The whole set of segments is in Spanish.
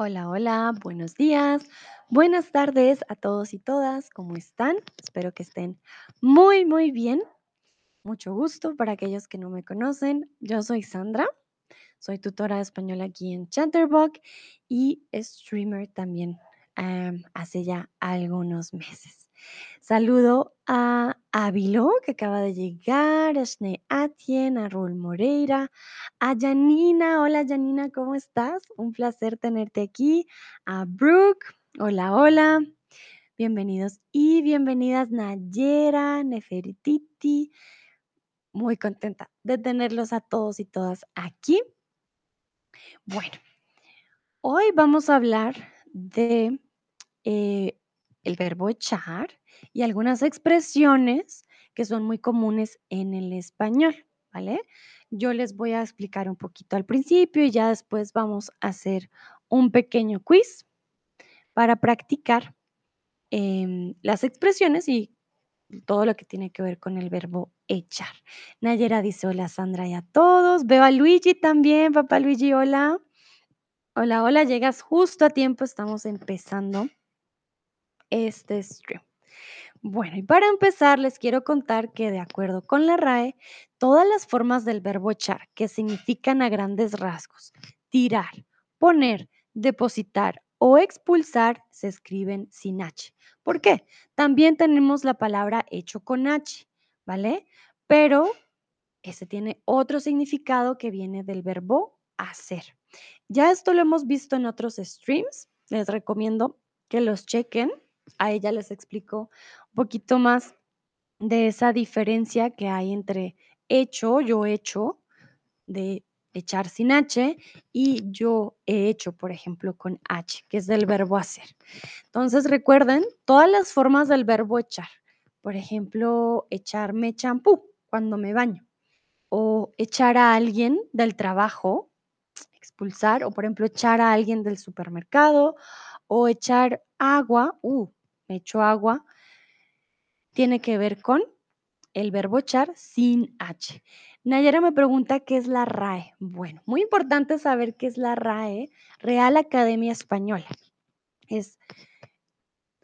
Hola, hola, buenos días, buenas tardes a todos y todas, ¿cómo están? Espero que estén muy, muy bien. Mucho gusto para aquellos que no me conocen. Yo soy Sandra, soy tutora de español aquí en Chatterbox y streamer también em, hace ya algunos meses. Saludo a Ávilo, que acaba de llegar, a Shne Atien, a Raúl Moreira, a Janina. Hola Janina, ¿cómo estás? Un placer tenerte aquí. A Brooke, hola, hola. Bienvenidos y bienvenidas Nayera, Neferititi. Muy contenta de tenerlos a todos y todas aquí. Bueno, hoy vamos a hablar de eh, el verbo echar y algunas expresiones que son muy comunes en el español, ¿vale? Yo les voy a explicar un poquito al principio y ya después vamos a hacer un pequeño quiz para practicar em, las expresiones y todo lo que tiene que ver con el verbo echar. Nayera dice hola Sandra y a todos. Veo a Luigi también, papá Luigi, hola. Hola, hola, llegas justo a tiempo, estamos empezando este stream. Bueno, y para empezar, les quiero contar que de acuerdo con la RAE, todas las formas del verbo echar, que significan a grandes rasgos, tirar, poner, depositar o expulsar, se escriben sin H. ¿Por qué? También tenemos la palabra hecho con H, ¿vale? Pero ese tiene otro significado que viene del verbo hacer. Ya esto lo hemos visto en otros streams. Les recomiendo que los chequen. A ella les explico un poquito más de esa diferencia que hay entre hecho, yo hecho, de echar sin H, y yo he hecho, por ejemplo, con H, que es del verbo hacer. Entonces, recuerden todas las formas del verbo echar. Por ejemplo, echarme champú cuando me baño o echar a alguien del trabajo, expulsar, o por ejemplo, echar a alguien del supermercado, o echar agua, uh, echo agua, tiene que ver con el verbo echar sin H. Nayera me pregunta qué es la RAE. Bueno, muy importante saber qué es la RAE, Real Academia Española. Es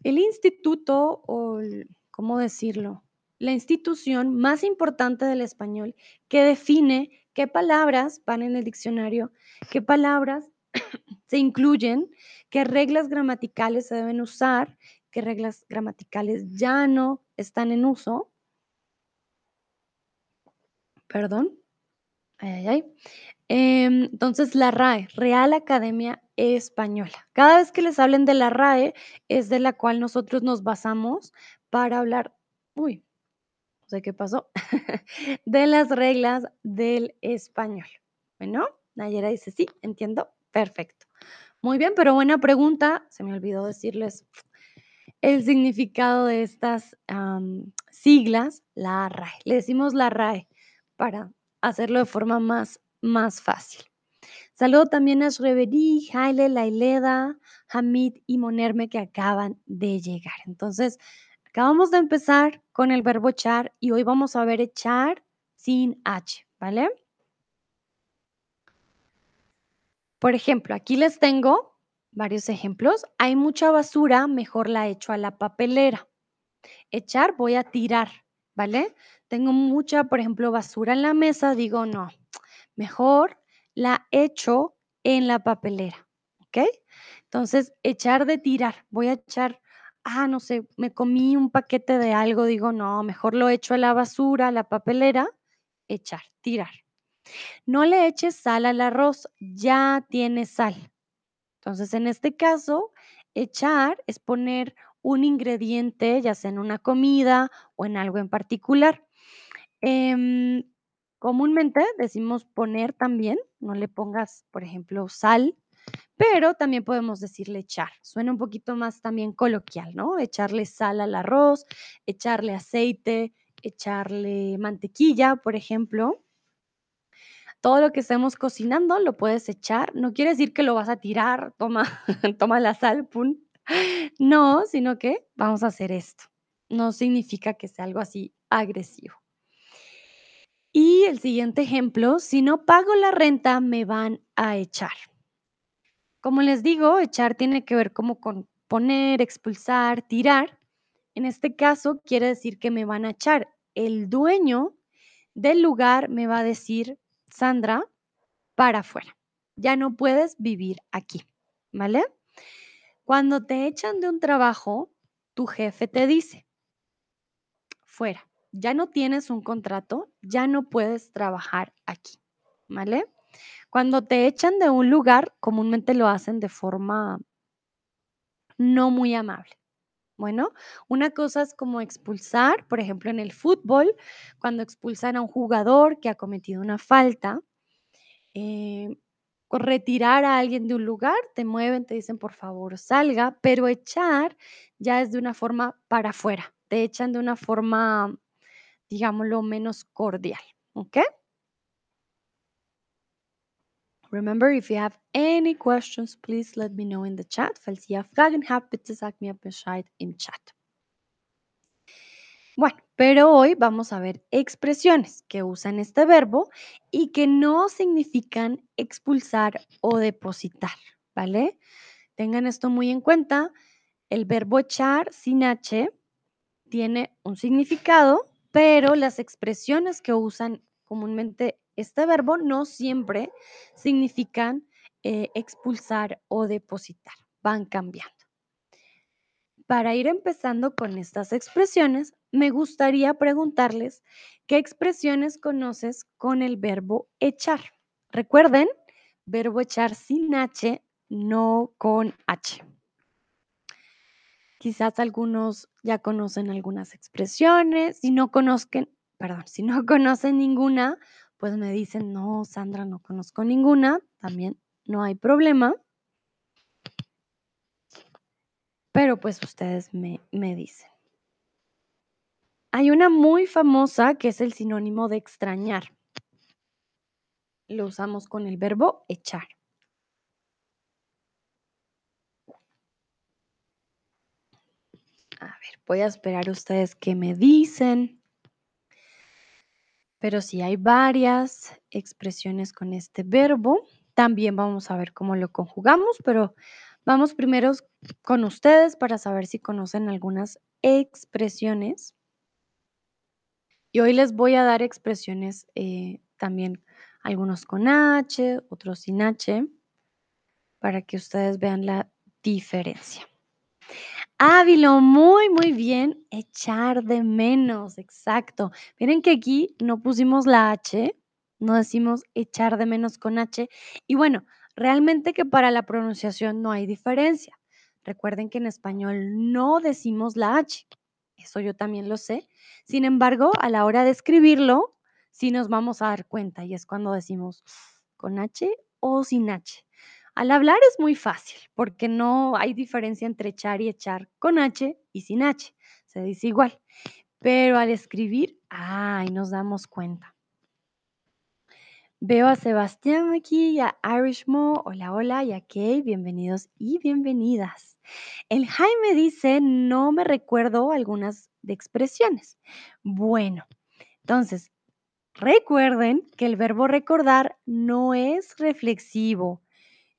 el instituto o, ¿cómo decirlo? la institución más importante del español que define qué palabras van en el diccionario, qué palabras se incluyen, qué reglas gramaticales se deben usar, qué reglas gramaticales ya no están en uso. Perdón. Ay, ay, ay. Em, entonces, la RAE, Real Academia Española. Cada vez que les hablen de la RAE, es de la cual nosotros nos basamos para hablar. Uy, no sé qué pasó, de las reglas del español. Bueno, Nayera dice, sí, entiendo, perfecto. Muy bien, pero buena pregunta. Se me olvidó decirles el significado de estas siglas, la RAE. Le decimos la RAE para hacerlo de forma más, más fácil. Saludo también a Shreverí, Jaile, Laileda, Hamid y Monerme que acaban de llegar. Entonces, Acabamos de empezar con el verbo echar y hoy vamos a ver echar sin H, ¿vale? Por ejemplo, aquí les tengo varios ejemplos. Hay mucha basura, mejor la echo a la papelera. Echar, voy a tirar, ¿vale? Tengo mucha, por ejemplo, basura en la mesa, digo no, mejor la echo en la papelera, ¿ok? Entonces, echar de tirar, voy a echar ah, no sé, me comí un paquete de algo, digo, no, mejor lo echo a la basura, a la papelera, echar, tirar. No le eches sal al arroz, ya tiene sal. Entonces, en este caso, echar es poner un ingrediente, ya sea en una comida o en algo en particular. Em, comúnmente decimos poner también, no le pongas, por ejemplo, sal pero también podemos decirle echar. Suena un poquito más también coloquial, ¿no? Echarle sal al arroz, echarle aceite, echarle mantequilla, por ejemplo. Todo lo que estemos cocinando lo puedes echar. No quiere decir que lo vas a tirar, toma, toma la sal, pum. No, sino que vamos a hacer esto. No significa que sea algo así agresivo. Y el siguiente ejemplo, si no pago la renta, me van a echar. Como les digo, echar tiene que ver como con poner, expulsar, tirar. En este caso, quiere decir que me van a echar. El dueño del lugar me va a decir, Sandra, para afuera. Ya no puedes vivir aquí, ¿vale? Cuando te echan de un trabajo, tu jefe te dice, fuera, ya no tienes un contrato, ya no puedes trabajar aquí, ¿vale? Cuando te echan de un lugar, comúnmente lo hacen de forma no muy amable. Bueno, una cosa es como expulsar, por ejemplo, en el fútbol, cuando expulsan a un jugador que ha cometido una falta, eh, retirar a alguien de un lugar, te mueven, te dicen por favor salga, pero echar ya es de una forma para afuera, te echan de una forma, digámoslo, menos cordial, ¿ok? Remember, if you have any questions, please let me know in the chat. Falls ihr Fragen habt, bitte sagt mir Bescheid im Chat. Bueno, pero hoy vamos a ver expresiones que usan este verbo y que no significan expulsar o depositar, ¿vale? Tengan esto muy en cuenta. El verbo echar sin H tiene un significado, pero las expresiones que usan comúnmente este verbo no siempre significan eh, expulsar o depositar, van cambiando. Para ir empezando con estas expresiones, me gustaría preguntarles qué expresiones conoces con el verbo echar. Recuerden, verbo echar sin H, no con H. Quizás algunos ya conocen algunas expresiones. Si no conozcan, perdón, si no conocen ninguna, pues me dicen, no, Sandra, no conozco ninguna. También no hay problema. Pero pues ustedes me, me dicen. Hay una muy famosa que es el sinónimo de extrañar. Lo usamos con el verbo echar. A ver, voy a esperar a ustedes que me dicen. Pero si hay varias expresiones con este verbo. También vamos a ver cómo lo conjugamos, pero vamos primero con ustedes para saber si conocen algunas expresiones. Y hoy les voy a dar expresiones eh, también, algunos con H, otros sin H, para que ustedes vean la diferencia. Ávilo, muy, muy bien. Echar de menos, exacto. Miren que aquí no pusimos la H, no decimos echar de menos con H. Y bueno, realmente que para la pronunciación no hay diferencia. Recuerden que en español no decimos la H. Eso yo también lo sé. Sin embargo, a la hora de escribirlo, sí nos vamos a dar cuenta y es cuando decimos con H o sin H. Al hablar es muy fácil porque no hay diferencia entre echar y echar con H y sin H. Se dice igual. Pero al escribir, ay, nos damos cuenta. Veo a Sebastián aquí a Irishmo. Hola, hola, y a Kay. Bienvenidos y bienvenidas. El Jaime dice, no me recuerdo algunas de expresiones. Bueno, entonces, recuerden que el verbo recordar no es reflexivo.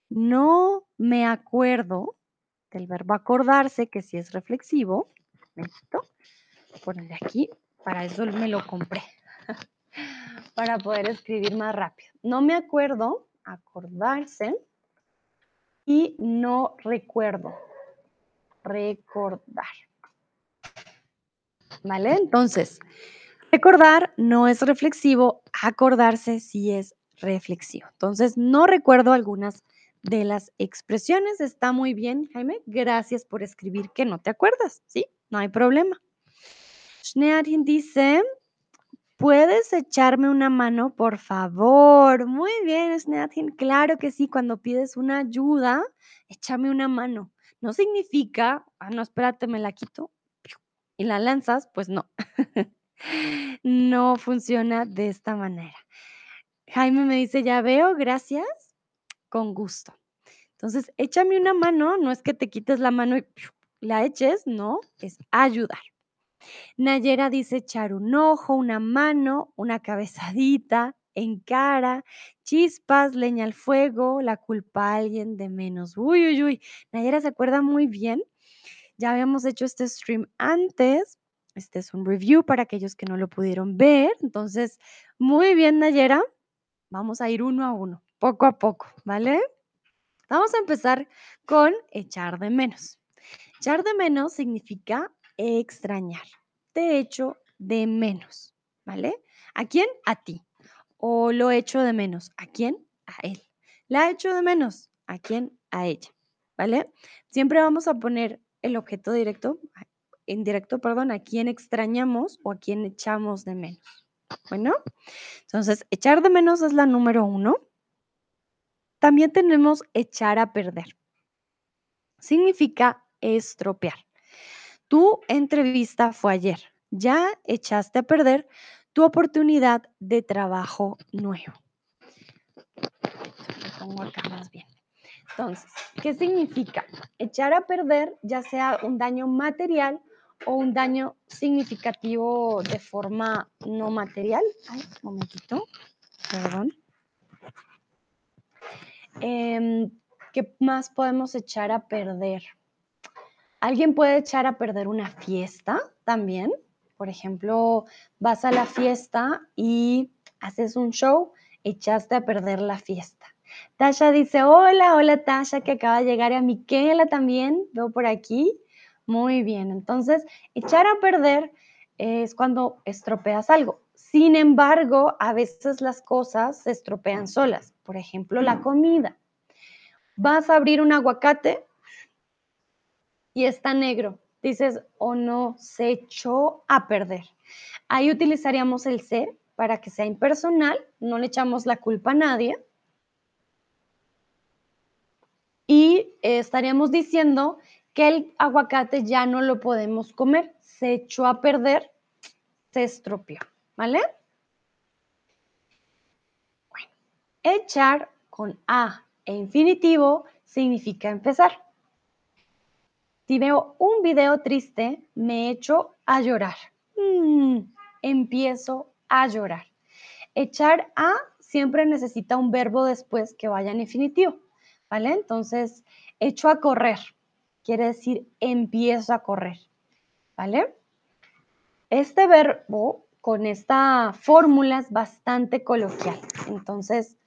No me acuerdo del verbo acordarse, que sí es reflexivo. Esto, ponerle aquí, para eso me lo compré para poder escribir más rápido. No me acuerdo, acordarse, y no recuerdo, recordar. ¿Vale? Entonces, recordar no es reflexivo, acordarse sí es reflexivo. Entonces, no recuerdo algunas de las expresiones. Está muy bien, Jaime. Gracias por escribir que no te acuerdas, ¿sí? No hay problema. Schneadin dice, ¿Puedes echarme una mano, por favor? Muy bien, Snathin. Claro que sí, cuando pides una ayuda, échame una mano. No significa, ah, no, espérate, me la quito y la lanzas, pues no. no funciona de esta manera. Jaime me dice, ya veo, gracias, con gusto. Entonces, échame una mano, no es que te quites la mano y la eches, no, es ayudar. Nayera dice echar un ojo, una mano, una cabezadita, en cara, chispas, leña al fuego, la culpa a alguien de menos. Uy, uy, uy. Nayera se acuerda muy bien. Ya habíamos hecho este stream antes. Este es un review para aquellos que no lo pudieron ver. Entonces, muy bien, Nayera. Vamos a ir uno a uno, poco a poco, ¿vale? Vamos a empezar con echar de menos. Echar de menos significa extrañar. Te echo de menos, ¿vale? ¿A quién? A ti. O lo echo de menos. ¿A quién? A él. La echo de menos. ¿A quién? A ella, ¿vale? Siempre vamos a poner el objeto directo, indirecto, perdón, a quién extrañamos o a quién echamos de menos. Bueno, entonces echar de menos es la número uno. También tenemos echar a perder. Significa estropear. Tu entrevista fue ayer. Ya echaste a perder tu oportunidad de trabajo nuevo. Lo pongo acá más bien. Entonces, ¿qué significa? Echar a perder ya sea un daño material o un daño significativo de forma no material. Ay, un momentito, perdón. Em, ¿Qué más podemos echar a perder? Alguien puede echar a perder una fiesta también. Por ejemplo, vas a la fiesta y haces un show, echaste a perder la fiesta. Tasha dice, hola, hola Tasha, que acaba de llegar a Miquela también, veo por aquí. Muy bien, entonces echar a perder es cuando estropeas algo. Sin embargo, a veces las cosas se estropean solas. Por ejemplo, la comida. Vas a abrir un aguacate y está negro. Dices, o oh, no, se echó a perder. Ahí utilizaríamos el se para que sea impersonal, no le echamos la culpa a nadie. Y estaríamos diciendo que el aguacate ya no lo podemos comer, se echó a perder, se estropeó, ¿vale? Bueno, echar con A e infinitivo significa empezar. Si veo un video triste, me echo a llorar. Mm, empiezo a llorar. Echar a siempre necesita un verbo después que vaya en infinitivo, ¿vale? Entonces, echo a correr quiere decir empiezo a correr, ¿vale? Este verbo con esta fórmula es bastante coloquial, entonces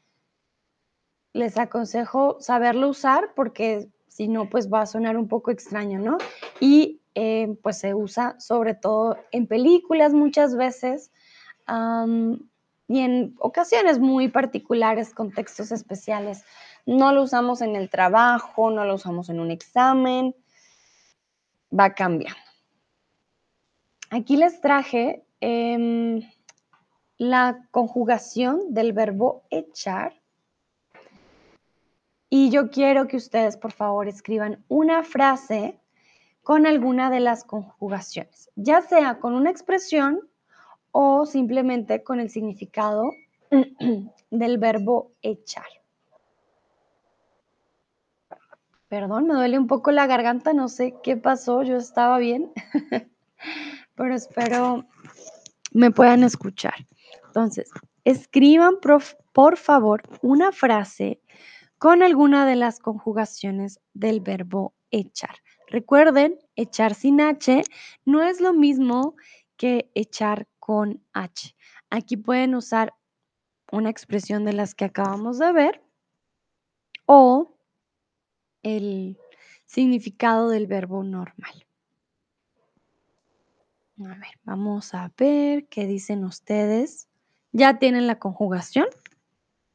les aconsejo saberlo usar porque si no, pues va a sonar un poco extraño, ¿no? Y eh, pues se usa sobre todo en películas muchas veces y en ocasiones muy particulares, contextos especiales. No lo usamos en el trabajo, no lo usamos en un examen, va a cambiar. Aquí les traje em, la conjugación del verbo echar. Y yo quiero que ustedes, por favor, escriban una frase con alguna de las conjugaciones, ya sea con una expresión o simplemente con el significado del verbo echar. Perdón, me duele un poco la garganta, no sé qué pasó, yo estaba bien, pero espero me puedan escuchar. Entonces, escriban por, favor una frase con alguna de las conjugaciones del verbo echar. Recuerden, echar sin H no es lo mismo que echar con H. Aquí pueden usar una expresión de las que acabamos de ver o el significado del verbo normal. A ver, vamos a ver qué dicen ustedes. Ya tienen la conjugación,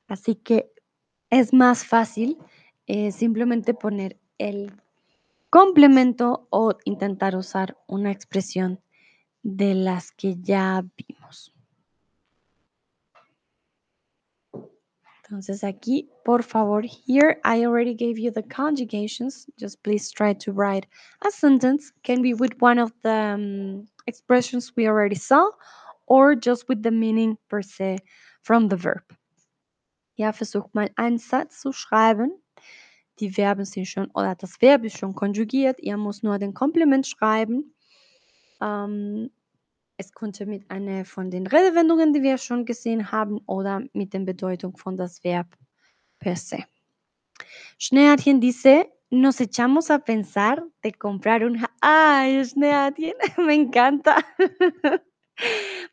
así que es más fácil eh, simplemente poner el complemento o intentar usar una expresión de las que ya vimos. Entonces aquí, por favor, here I already gave you the conjugations. Just please try to write a sentence. Can be with one of the um, expressions we already saw or just with the meaning per se from the verb. Ja, versuch mal einen Satz zu schreiben. Die Verben sind schon, oder das Verb ist schon konjugiert. Ihr muss nur den Komplement schreiben. Ähm, Es könnte mit einer von den Redewendungen, die wir schon gesehen haben, oder mit der Bedeutung von das Verb per se. Schneeadchen dice: "Nos echamos a pensar de comprar un ja" ¡Ay, Schneeadchen! Me encanta.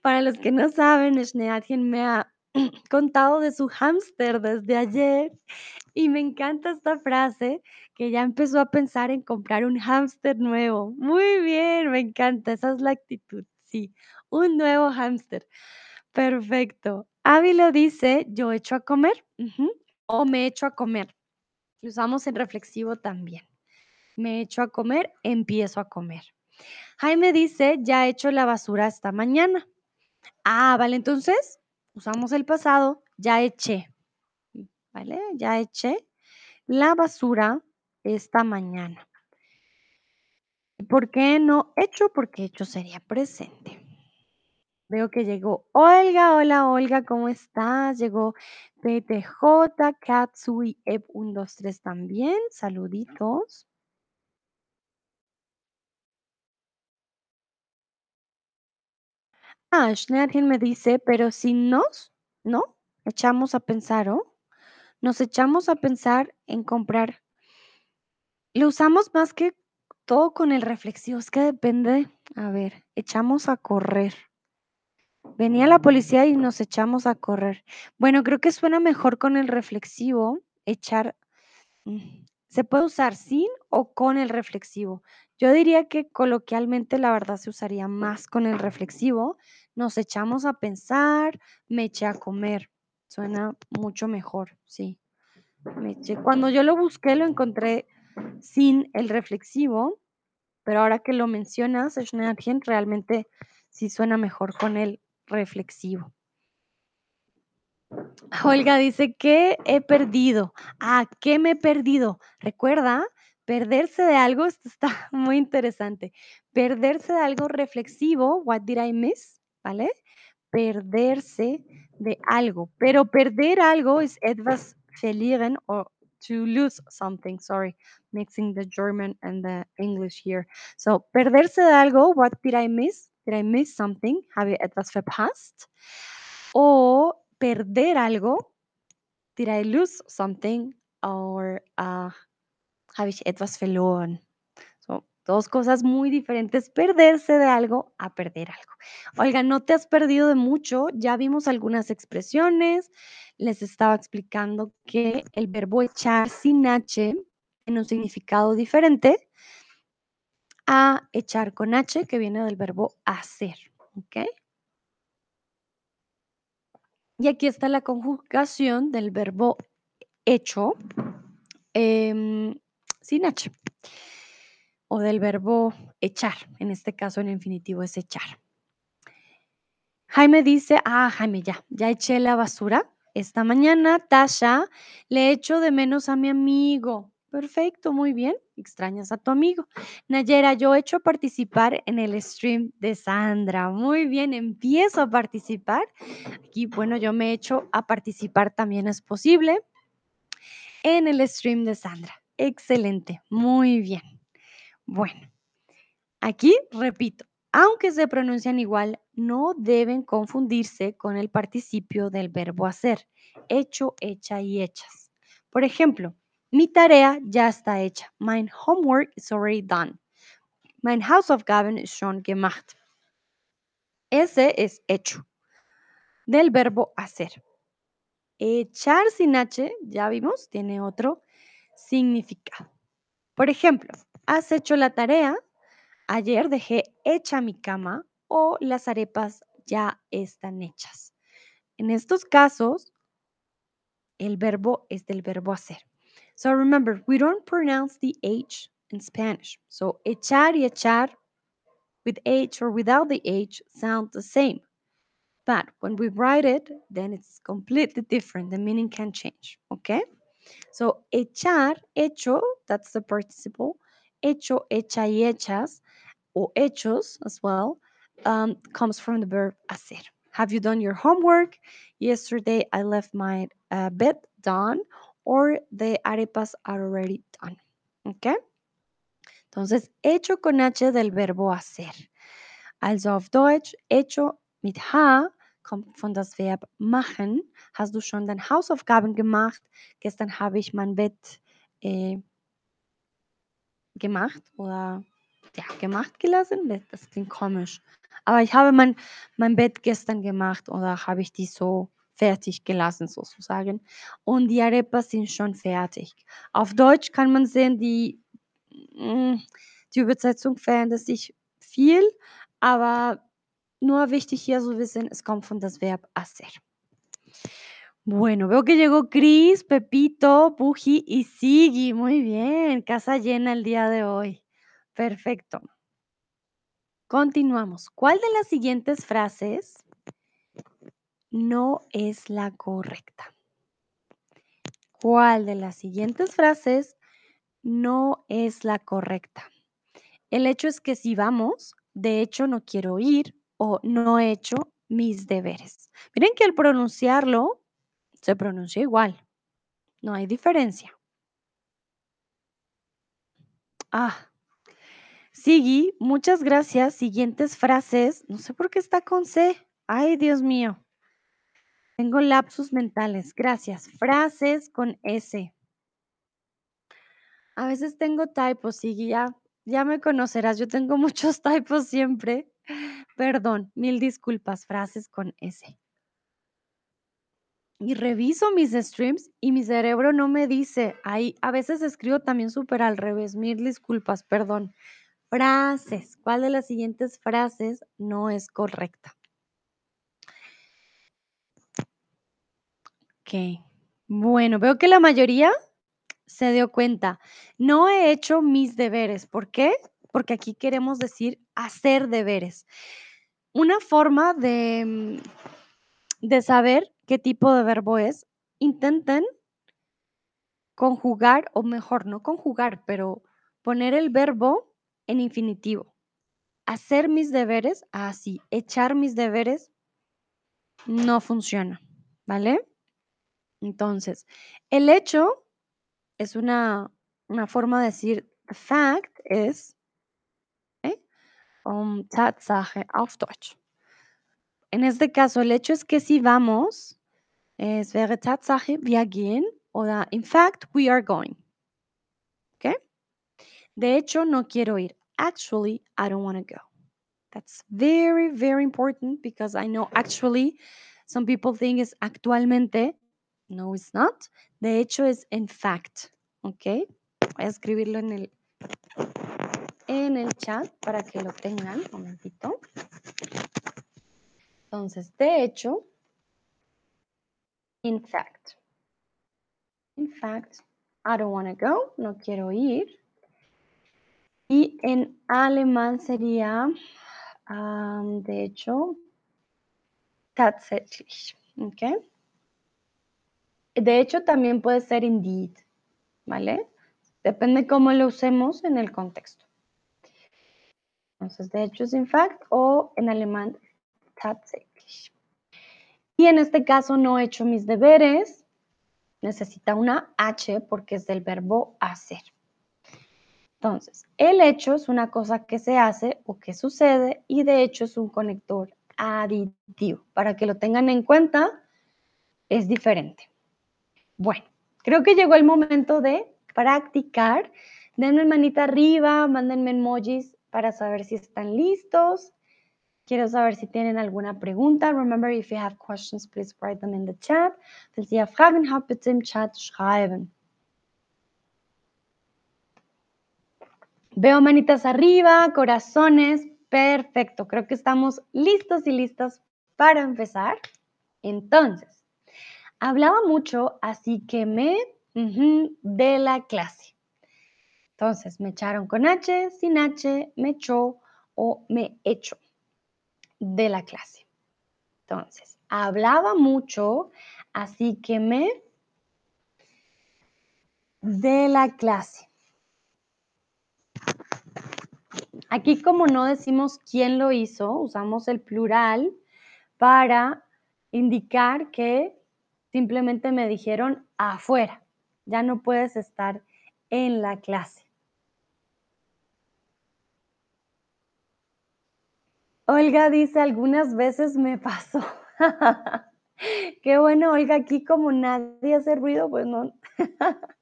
Para los que no saben, Schneeadchen me ha contado de su hámster desde ayer, y me encanta esta frase, que ya empezó a pensar en comprar un hámster nuevo. Muy bien, me encanta, esa es la actitud, sí, un nuevo hámster. Perfecto. Abby lo dice: "Yo echo a comer", o me echo a comer. Usamos en reflexivo también. Me echo a comer, empiezo a comer. Jaime dice: "Ya echo la basura esta mañana". Ah, vale, entonces usamos el pasado, ya eché, ¿vale? Ya eché la basura esta mañana. ¿Por qué no echo? Porque echo sería presente. Veo que llegó Olga. Hola, Olga, ¿cómo estás? Llegó PTJ, Katsui, Ep123 también. Saluditos. Ah, Schneadchen me dice: "Pero si nos, ¿no? Echamos a pensar, ¿o? Nos echamos a pensar en comprar" Lo usamos más que todo con el reflexivo, es que depende. A ver, echamos a correr. Venía la policía y nos echamos a correr. Bueno, creo que suena mejor con el reflexivo, echar, mm, se puede usar sin o con el reflexivo. Yo diría que coloquialmente, la verdad, se usaría más con el reflexivo. Nos echamos a pensar, me eché a comer. Suena mucho mejor, sí. Me eché cuando yo lo busqué, lo encontré sin el reflexivo, pero ahora que lo mencionas, Schneadchen, realmente sí suena mejor con el reflexivo. Olga dice: "¿Qué he perdido?". Ah, ¿qué me he perdido? Recuerda, perderse de algo, está muy interesante. Perderse de algo reflexivo, what did I miss, ¿vale? Perderse de algo, pero perder algo es etwas verlieren or to lose something, sorry, mixing the German and the English here. So, perderse de algo, what did I miss? Did I miss something? Habe ich etwas verpasst? O perder algo, did I lose something? Or, ah, habe ich etwas verloren? 2 cosas muy diferentes, perderse de algo a perder algo. Olga, no te has perdido de mucho, ya vimos algunas expresiones, les estaba explicando que el verbo echar sin H tiene un significado diferente a echar con H, que viene del verbo hacer, ¿okey? Y aquí está la conjugación del verbo hecho, em, sin H. O del verbo echar, en este caso, en infinitivo es echar. Jaime dice ah, Jaime, ya, ya eché la basura esta mañana. Tasha, le echo de menos a mi amigo. Perfecto, muy bien, extrañas a tu amigo. Nayera, yo echo a participar en el stream de Sandra. Muy bien, empiezo a participar. Aquí, bueno, yo me echo a participar, también es posible, en el stream de Sandra. Excelente, muy bien. Bueno, aquí repito, aunque se pronuncian igual, no deben confundirse con el participio del verbo hacer, hecho, hecha y hechas. Por ejemplo, mi tarea ya está hecha. Mein Homework is already done. Mein Hausaufgaben ist schon gemacht. Ese es hecho, del verbo hacer. Echar sin H, ya vimos, tiene otro significado. Por ejemplo, ¿has hecho la tarea? Ayer dejé hecha mi cama o las arepas ya están hechas. En estos casos, el verbo es del verbo hacer. So remember, we don't pronounce the H in Spanish. So echar y echar with H or without the H sound the same. But when we write it, then it's completely different. The meaning can change. Okay? So echar, hecho, that's the participle. Hecho, hecha y hechas, or hechos as well, um, comes from the verb hacer. Have you done your homework? Yesterday I left my uh, bed done, or the arepas are already done. Okay? Entonces, hecho con H del verbo hacer. Also auf Deutsch, hecho mit H kommt von das Verb machen. Hast du schon deine Hausaufgaben gemacht? Gestern habe ich mein Bett äh, gemacht oder ja, gemacht gelassen. Das- klingt komisch. Aber ich habe mein, mein Bett gestern gemacht oder habe ich die so fertig gelassen sozusagen. Und die Arepas sind schon fertig. Auf Deutsch kann man sehen, die, mm, die Übersetzung verändert sich viel, aber nur wichtig hier zu wissen, es kommt von das Verb hacer. Bueno, veo que llegó Chris, Pepito, Puji y Sigi. Muy bien, casa llena el día de hoy. Perfecto. Continuamos. ¿Cuál de las siguientes frases no es la correcta? ¿Cuál de las siguientes frases no es la correcta? El hecho es que si vamos, de hecho no quiero ir o no he hecho mis deberes. Miren que al pronunciarlo se pronuncia igual. No hay diferencia. Ah, Sigui, muchas gracias. Siguientes frases. No sé por qué está con C. Ay, Dios mío. Tengo lapsus mentales. Gracias. Frases con S. A veces tengo typos, Sigui, ya, ya me conocerás. Yo tengo muchos typos siempre. Perdón, mil disculpas. Frases con S. Y reviso mis streams y mi cerebro no me dice. Ahí a veces escribo también súper al revés. Mil disculpas, perdón. Frases. ¿Cuál de las siguientes frases no es correcta? Ok. Bueno, veo que la mayoría se dio cuenta. No he hecho mis deberes. ¿Por qué? Porque aquí queremos decir hacer deberes. Una forma de, mm, de saber qué tipo de verbo es, intenten conjugar, o mejor, no conjugar, pero poner el verbo en infinitivo. Hacer mis deberes, así, echar mis deberes, no funciona, ¿vale? Entonces, el hecho es una, una forma de decir fact es. Um, Tatsache auf Deutsch. En este caso, el hecho es que si vamos, es wäre Tatsache, wir gehen, oder in fact, we are going. ¿Ok? De hecho, no quiero ir. Actually, I don't want to go. That's very, very important because I know actually some people think it's actualmente. No, it's not. De hecho, es in fact. ¿Ok? Voy a escribirlo en el, en el chat para que lo tengan. Un momentito. Entonces, de hecho, in fact. In fact, I don't want to go. No quiero ir. Y en alemán sería, um, de hecho, tatsächlich. ¿Ok? De hecho, también puede ser indeed. ¿Vale? Depende cómo lo usemos en el contexto. Entonces, de hecho es in fact o en alemán tatsächlich. Y en este caso no he hecho mis deberes. Necesita una H porque es del verbo hacer. Entonces, el hecho es una cosa que se hace o que sucede y de hecho es un conector aditivo. Para que lo tengan en cuenta, es diferente. Bueno, creo que llegó el momento de practicar. Denme manita arriba, mándenme emojis para saber si están listos. Quiero saber si tienen alguna pregunta. Remember, if you have questions, please write them in the chat. Falls ihr Fragen habt, bitte im Chat schreiben. Veo manitas arriba, corazones. Perfecto. Creo que estamos listos y listas para empezar. Entonces, hablaba mucho, así que me ujú, de la clase. Entonces, me echaron con H, sin H, me echó o me echó de la clase. Entonces, hablaba mucho, así que me de la clase. Aquí como no decimos quién lo hizo, usamos el plural para indicar que simplemente me dijeron afuera. Ya no puedes estar en la clase. Olga dice: "Algunas veces me pasó". Qué bueno, Olga, aquí como nadie hace ruido, pues no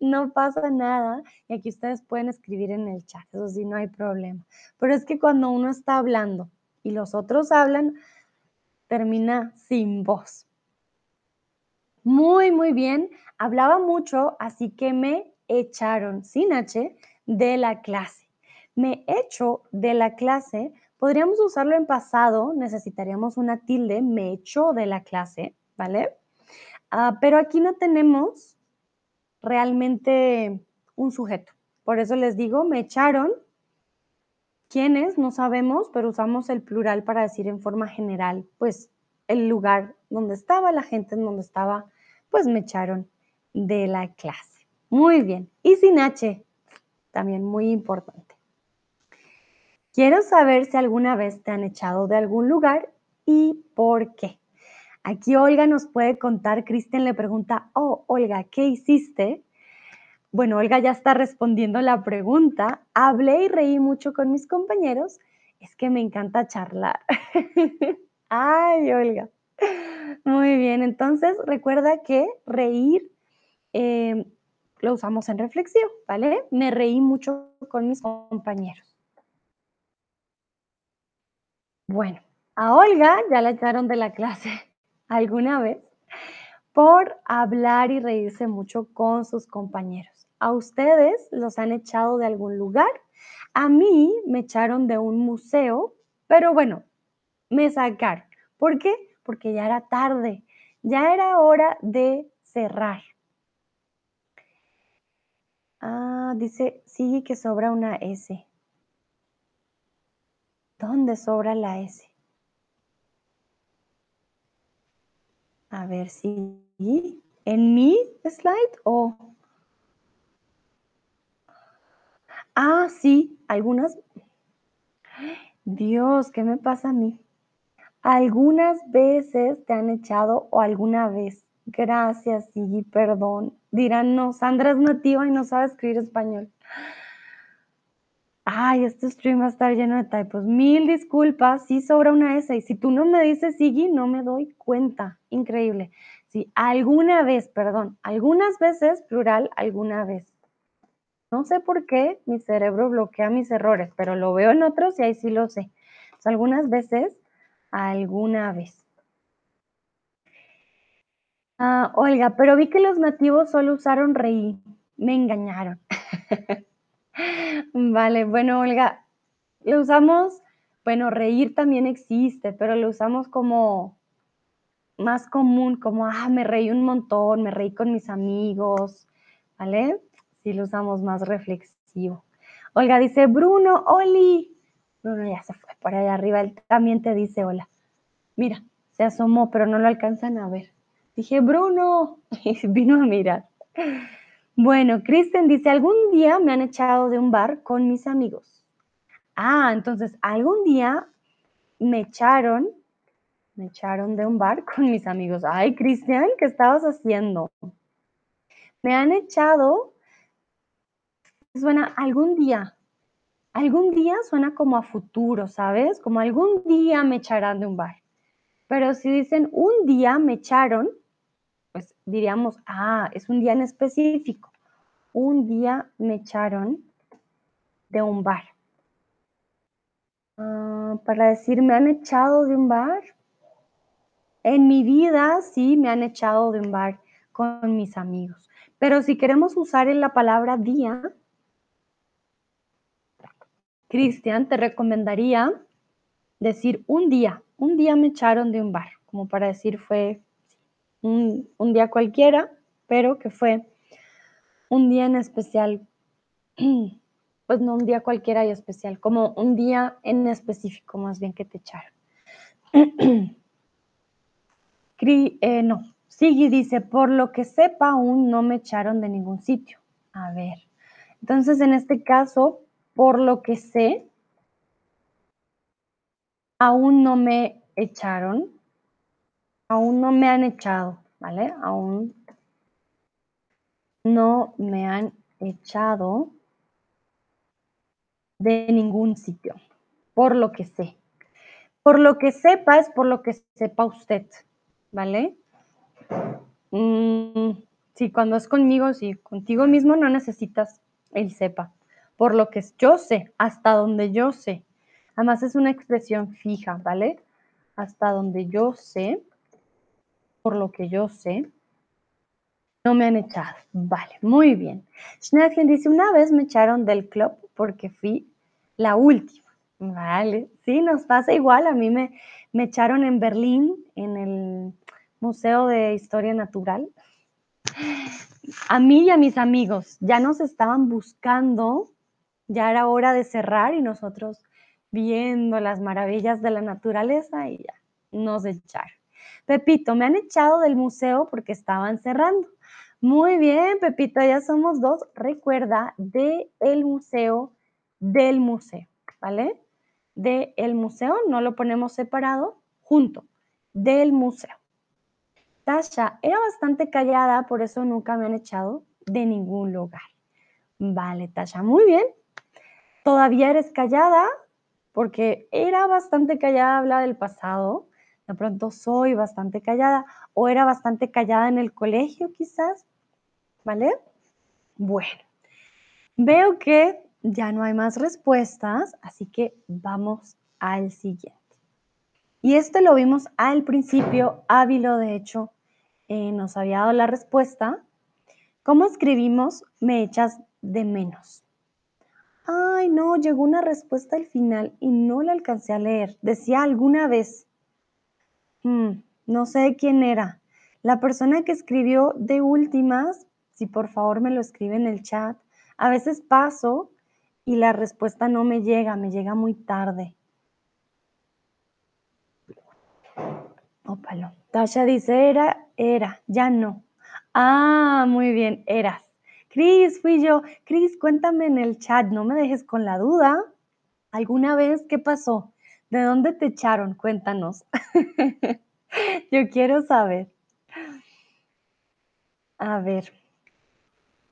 no pasa nada, y aquí ustedes pueden escribir en el chat, eso sí, no hay problema. Pero es que cuando uno está hablando y los otros hablan, termina sin voz. Muy, muy bien. Hablaba mucho, así que me echaron, sin H, de la clase. Me echo de la clase, podríamos usarlo en pasado, necesitaríamos una tilde, me echó de la clase, ¿vale? Ah, pero aquí no tenemos realmente un sujeto. Por eso les digo, me echaron. ¿Quiénes? No sabemos, pero usamos el plural para decir en forma general, pues el lugar donde estaba, la gente en donde estaba, pues me echaron de la clase. Muy bien. Y sin H, también muy importante. Quiero saber si alguna vez te han echado de algún lugar y por qué. Aquí Olga nos puede contar, Kristen le pregunta, oh, Olga, ¿qué hiciste? Bueno, Olga ya está respondiendo la pregunta. Hablé y reí mucho con mis compañeros. Es que me encanta charlar. Ay, Olga. Muy bien, entonces recuerda que reír eh, lo usamos en reflexión, ¿vale? Me reí mucho con mis compañeros. Bueno, a Olga ya la echaron de la clase alguna vez por hablar y reírse mucho con sus compañeros. ¿A ustedes los han echado de algún lugar? A mí me echaron de un museo, pero bueno, me sacaron. ¿Por qué? Porque ya era tarde, ya era hora de cerrar. Ah, dice, sí que sobra una S. ¿Dónde sobra la S? A ver si en mi slide o... Ah, sí, algunas... Dios, ¿qué me pasa a mí? Algunas veces te han echado o alguna vez. Gracias, sí, perdón. Dirán, no, Sandra es nativa y no sabe escribir español. Ay, este stream va a estar lleno de typos. Mil disculpas, sí sobra una S. Y si tú no me dices Sigui, no me doy cuenta. Increíble. Sí, alguna vez, perdón, algunas veces, plural, alguna vez. No sé por qué mi cerebro bloquea mis errores, pero lo veo en otros y ahí sí lo sé. algunas veces, alguna vez. Ah, Olga, pero vi que los nativos solo usaron reí. Me engañaron. Vale, bueno, Olga, lo usamos, bueno, reír también existe, pero lo usamos como más común, como, ah, me reí un montón, me reí con mis amigos, ¿vale? Sí lo usamos más reflexivo. Olga dice, Bruno, Oli. Bruno ya se fue por allá arriba, él también te dice hola. Mira, se asomó, pero no lo alcanzan a ver. Dije, Bruno, y vino a mirar. Bueno, Kristen dice, algún día me han echado de un bar con mis amigos. Ah, entonces, algún día me echaron, me echaron de un bar con mis amigos. Ay, Cristian, ¿qué estabas haciendo? Me han echado, suena algún día. Algún día suena como a futuro, ¿sabes? Como algún día me echarán de un bar. Pero si dicen un día me echaron, diríamos, ah, es un día en específico. Un día me echaron de un bar. Ah, para decir, ¿me han echado de un bar? En mi vida sí me han echado de un bar con mis amigos. Pero si queremos usar en la palabra día, Cristian, te recomendaría decir un día. Un día me echaron de un bar, como para decir fue un, día cualquiera, pero que fue un día en especial, pues no un día cualquiera y especial, como un día en específico más bien que te echaron. eh, no, Sigui dice, por lo que sepa aún no me echaron de ningún sitio. A ver, entonces en este caso, por lo que sé, aún no me echaron aún no me han echado, ¿vale? Aún no me han echado de ningún sitio, por lo que sé. Por lo que sepa, es por lo que sepa usted, ¿vale? Mm, sí, cuando es conmigo, sí, contigo mismo no necesitas el sepa. Por lo que yo sé, hasta donde yo sé. Además es una expresión fija, ¿vale? Hasta donde yo sé, por lo que yo sé, no me han echado. Vale, muy bien. Schnellchen dice, una vez me echaron del club porque fui la última. Vale, sí, nos pasa igual. A mí me, me echaron en Berlín, en el Museo de Historia Natural. A mí y a mis amigos ya nos estaban buscando, ya era hora de cerrar y nosotros viendo las maravillas de la naturaleza y ya nos echaron. Pepito, me han echado del museo porque estaban cerrando. Muy bien, Pepito, ya somos dos. Recuerda de el museo, del museo, ¿vale? De el museo, no lo ponemos separado, junto, del museo. Tasha, era bastante callada, por eso nunca me han echado de ningún lugar. Vale, Tasha, muy bien. Todavía eres callada, porque era bastante callada, habla del pasado. De pronto soy bastante callada, o era bastante callada en el colegio, quizás. ¿Vale? Bueno, veo que ya no hay más respuestas, así que vamos al siguiente. Y este lo vimos al principio. Ávilo, de hecho, eh, nos había dado la respuesta. ¿Cómo escribimos me echas de menos? Ay, no, llegó una respuesta al final y no la alcancé a leer. Decía alguna vez. Hmm, no sé quién era. La persona que escribió de últimas, si por favor me lo escribe en el chat. A veces paso y la respuesta no me llega, me llega muy tarde. Ópalo. Tasha dice, era, era, ya no. Ah, muy bien, eras. Cris, fui yo. Cris, cuéntame en el chat, no me dejes con la duda. ¿Alguna vez qué pasó? ¿De dónde te echaron? Cuéntanos. yo quiero saber. A ver.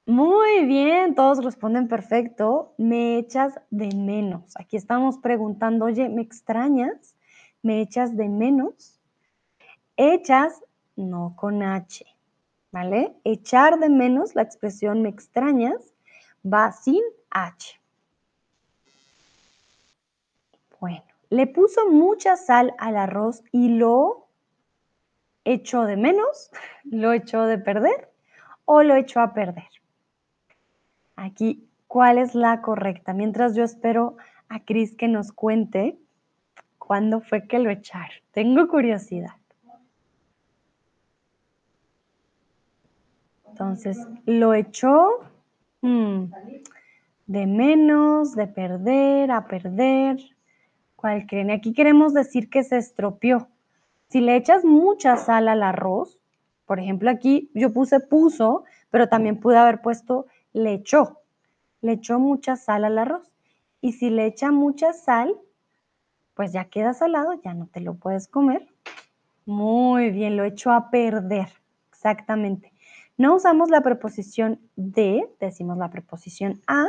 Muy bien, todos responden perfecto. Me echas de menos. Aquí estamos preguntando, oye, ¿me extrañas? ¿Me echas de menos? Echas, no con H, ¿vale? Echar de menos, la expresión me extrañas, va sin H. Bueno, le puso mucha sal al arroz y lo echó de menos, lo echó de perder o lo echó a perder. Aquí, ¿cuál es la correcta? Mientras yo espero a Cris que nos cuente cuándo fue que lo echaron. Tengo curiosidad. Entonces, lo echó hmm, de menos, de perder, a perder. ¿Cuál creen? Aquí queremos decir que se estropeó. Si le echas mucha sal al arroz, por ejemplo, aquí yo puse puso, pero también pude haber puesto le echó. Le echó mucha sal al arroz. Y si le echa mucha sal, pues ya queda salado, ya no te lo puedes comer. Muy bien, lo echó a perder. Exactamente. No usamos la preposición de, decimos la preposición a,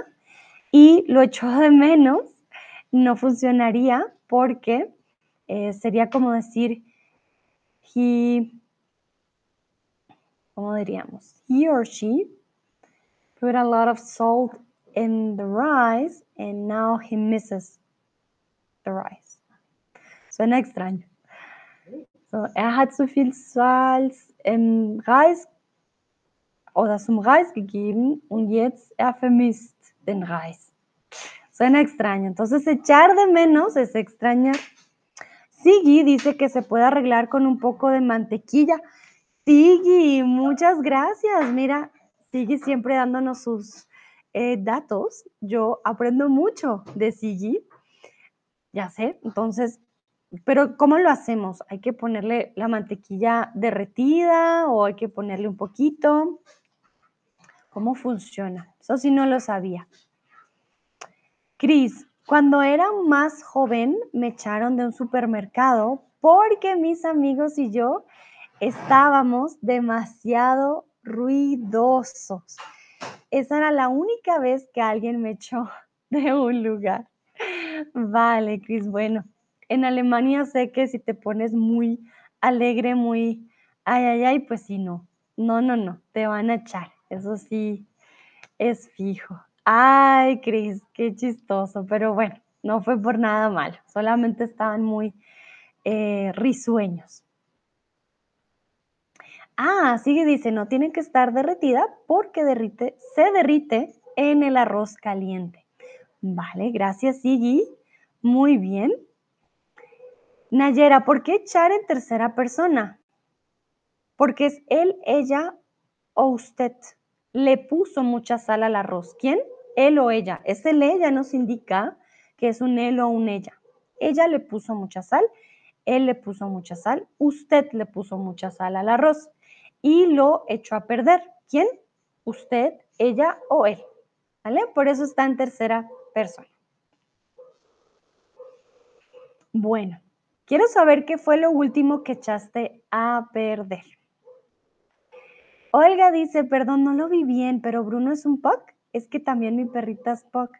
y lo echó de menos no funcionaría porque eh, sería como decir he, ¿cómo diríamos? He or she put a lot of salt in the rice and now he misses the rice. Suena extraño. So, er hat zu viel Salz im Reis oder zum Reis gegeben und jetzt er vermisst den Reis. Suena extraño. Entonces, echar de menos es extrañar. Sigi dice que se puede arreglar con un poco de mantequilla. Sigi, muchas gracias. Mira, Sigi siempre dándonos sus eh, datos. Yo aprendo mucho de Sigi. Ya sé, entonces, pero ¿cómo lo hacemos? ¿Hay que ponerle la mantequilla derretida o hay que ponerle un poquito? ¿Cómo funciona? Eso sí no lo sabía. Cris, cuando era más joven me echaron de un supermercado porque mis amigos y yo estábamos demasiado ruidosos. Esa era la única vez que alguien me echó de un lugar. Vale, Cris, bueno, en Alemania sé que si te pones muy alegre, muy, ay, ay, ay, pues sí, no, no, no, no, te van a echar, eso sí es fijo. Ay, Cris, qué chistoso, pero bueno, no fue por nada malo, solamente estaban muy eh, risueños. Ah, sigue, dice, no tiene que estar derretida porque derrite, se derrite en el arroz caliente. Vale, gracias, Sigui. Muy bien. Nayera, ¿por qué echar en tercera persona? Porque es él, ella o usted. Le puso mucha sal al arroz. ¿Quién? Él o ella. Es el ella nos indica que es un él o un ella. Ella le puso mucha sal, él le puso mucha sal, usted le puso mucha sal al arroz y lo echó a perder. ¿Quién? Usted, ella o él. ¿Vale? Por eso está en tercera persona. Bueno, quiero saber qué fue lo último que echaste a perder. Olga dice, perdón, no lo vi bien, pero Bruno es un POC. Es que también mi perrita es POC.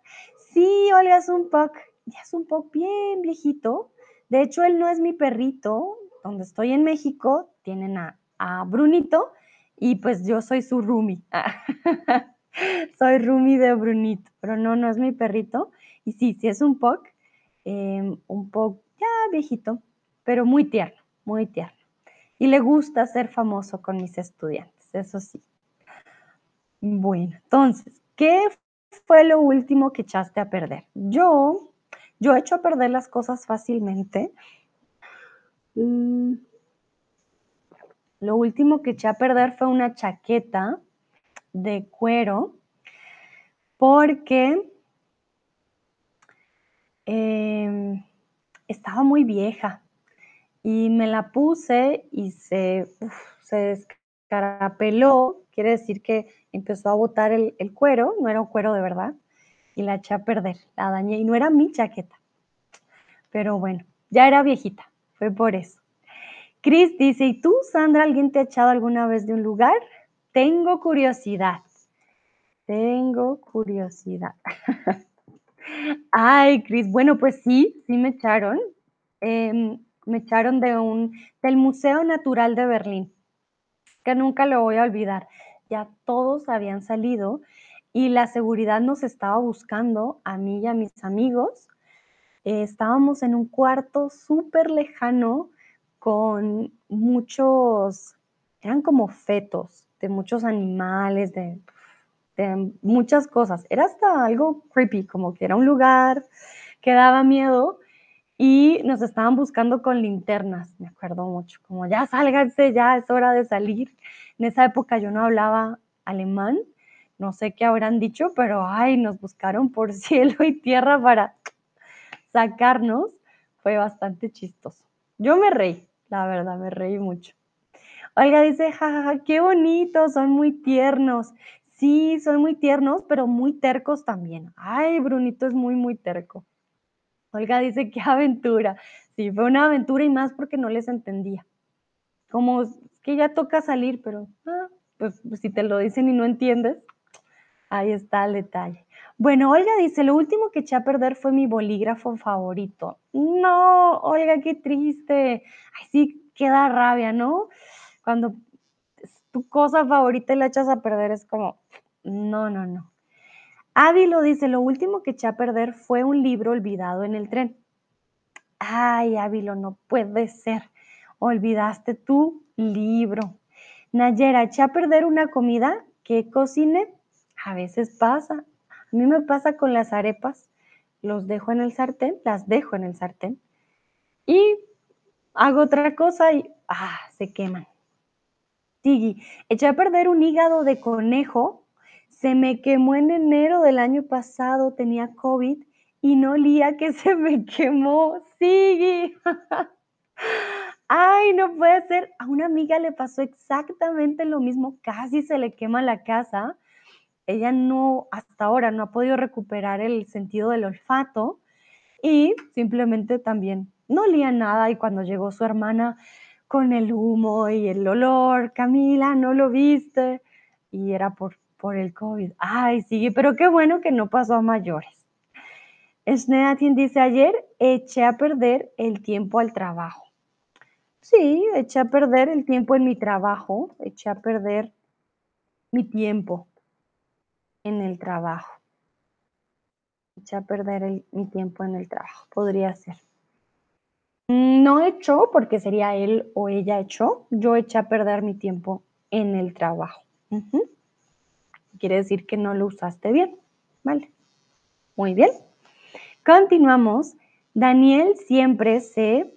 Sí, Olga es un POC. Ya es un POC bien viejito. De hecho, él no es mi perrito. Donde estoy en México, tienen a a Brunito y pues yo soy su roomie. soy roomie de Brunito, pero no, no es mi perrito. Y sí, sí es un POC, em, un POC ya viejito, pero muy tierno, muy tierno. Y le gusta ser famoso con mis estudiantes, eso sí. Bueno, entonces, ¿qué fue lo último que echaste a perder? Yo, yo echo a perder las cosas fácilmente. Mm, lo último que eché a perder fue una chaqueta de cuero porque em, estaba muy vieja y me la puse y se, se descarapeló, quiere decir que empezó a botar el, cuero, no era un cuero de verdad, y la eché a perder, la dañé y no era mi chaqueta. Pero bueno, ya era viejita, fue por eso. Cris dice, ¿y tú, Sandra, alguien te ha echado alguna vez de un lugar? Tengo curiosidad. Tengo curiosidad. Ay, Cris, bueno, pues sí, sí me echaron. Em, me echaron de un, del Museo Natural de Berlín, que nunca lo voy a olvidar. Ya todos habían salido y la seguridad nos estaba buscando a mí y a mis amigos. Eh, estábamos en un cuarto súper lejano con muchos, eran como fetos de muchos animales, de, muchas cosas. Era hasta algo creepy, como que era un lugar que daba miedo y nos estaban buscando con linternas, me acuerdo mucho, como ya sálganse, ya es hora de salir. En esa época yo no hablaba alemán, no sé qué habrán dicho, pero ay, nos buscaron por cielo y tierra para sacarnos. Fue bastante chistoso. Yo me reí, la verdad, me reí mucho. Olga dice, jajaja, qué bonitos, son muy tiernos. Sí, son muy tiernos, pero muy tercos también. Ay, Brunito es muy, muy terco. Olga dice, qué aventura. Sí, fue una aventura y más porque no les entendía. Como que ya toca salir, pero ah, pues, pues si te lo dicen y no entiendes, ahí está el detalle. Bueno, Olga dice, lo último que eché a perder fue mi bolígrafo favorito. No, Olga, qué triste. Ay, sí, queda rabia, ¿no? Cuando tu cosa favorita y la echas a perder es como, no, no, no. Avi lo dice, lo último que eché a perder fue un libro olvidado en el tren. Ay, Ávilo, no puede ser. Olvidaste tu libro. Nayera, eché a perder una comida que cociné. A veces pasa. A mí me pasa con las arepas, los dejo en el sartén, las dejo en el sartén y hago otra cosa y ah, se queman. Tigi, eché a perder un hígado de conejo, se me quemó en enero del año pasado, tenía COVID y no olía que se me quemó. Sigui. Ay, no puede ser. A una amiga le pasó exactamente lo mismo, casi se le quema la casa ella no, hasta ahora no ha podido recuperar el sentido del olfato y simplemente también no olía nada y cuando llegó su hermana con el humo y el olor, Camila, no lo viste y era por, por el COVID. Ay, sí, pero qué bueno que no pasó a mayores. Schneatin dice ayer, eché a perder el tiempo al trabajo. Sí, eché a perder el tiempo en mi trabajo, eché a perder mi tiempo en el trabajo. Eché a perder mi tiempo en el trabajo, podría ser. Mm, No echó, porque sería él o ella echó. Yo eché a perder mi tiempo en el trabajo. Quiere decir que no lo usaste bien. Vale. Muy bien. Continuamos. Daniel siempre se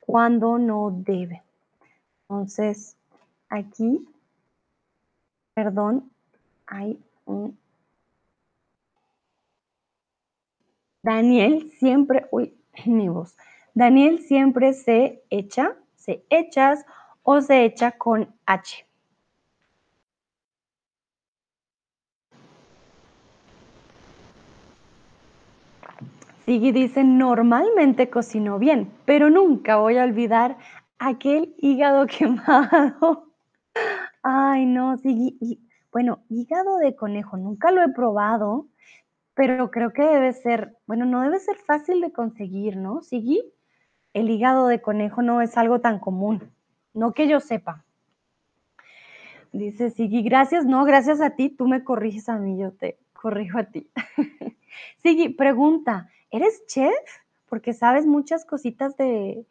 cuando no debe. Entonces, aquí, perdón, hay un Daniel siempre, uy, mi voz. Daniel siempre se echa, se echas o se echa con H. Sigui dice, normalmente cocino bien, pero nunca voy a olvidar aquel hígado quemado. Ay, no, Sigui. bueno, hígado de conejo, nunca lo he probado, pero creo que debe ser, bueno, no debe ser fácil de conseguir, ¿no, Sigui? El hígado de conejo no es algo tan común, no que yo sepa. Dice Sigui, gracias, no, gracias a ti, tú me corriges a mí, yo te corrijo a ti. Sigui, pregunta, ¿eres chef? Porque sabes muchas cositas de,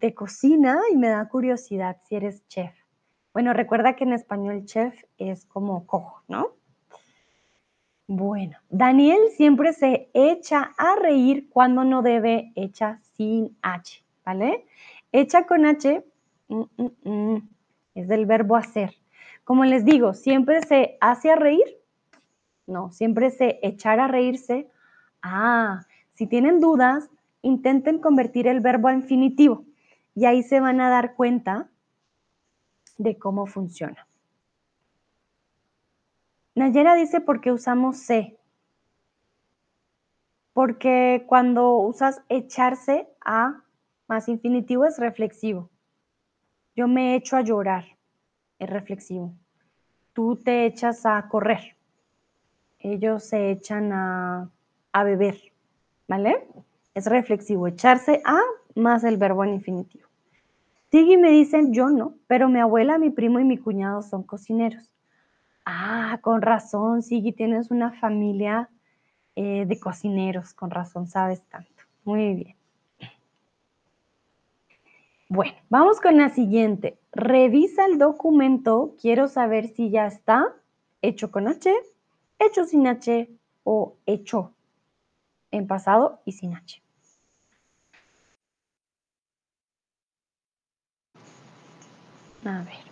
de cocina y me da curiosidad si eres chef. Bueno, recuerda que en español chef es como cojo, ¿no? Bueno, Daniel siempre se echa a reír cuando no debe, echa sin H, ¿vale? Echa con H mm, mm, mm, es del verbo hacer. Como les digo, siempre se hace a reír, no, siempre se echar a reírse. Ah, si tienen dudas, intenten convertir el verbo a infinitivo y ahí se van a dar cuenta de cómo funciona. Nayera dice por qué usamos se. Porque cuando usas echarse a más infinitivo es reflexivo. Yo me echo a llorar, es reflexivo. Tú te echas a correr. Ellos se echan a, a beber, ¿vale? Es reflexivo, echarse a más el verbo en infinitivo. Sigui me dicen, yo no, pero mi abuela, mi primo y mi cuñado son cocineros. Ah, con razón, Sigui, tienes una familia eh, de cocineros, con razón sabes tanto. Muy bien. Bueno, vamos con la siguiente. Revisa el documento. Quiero saber si ya está hecho con H, hecho sin H o hecho en pasado y sin H. A ver.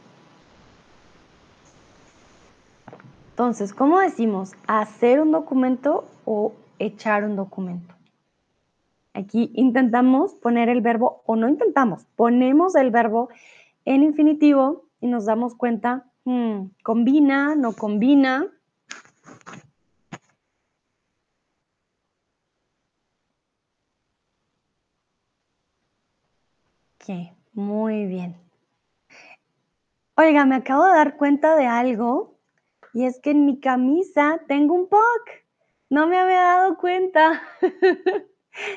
Entonces, ¿cómo decimos hacer un documento o echar un documento? Aquí intentamos poner el verbo, o no intentamos, ponemos el verbo en infinitivo y nos damos cuenta, hmm, combina, no combina. Muy bien. Oiga, me acabo de dar cuenta de algo y es que en mi camisa tengo un POC. No me había dado cuenta.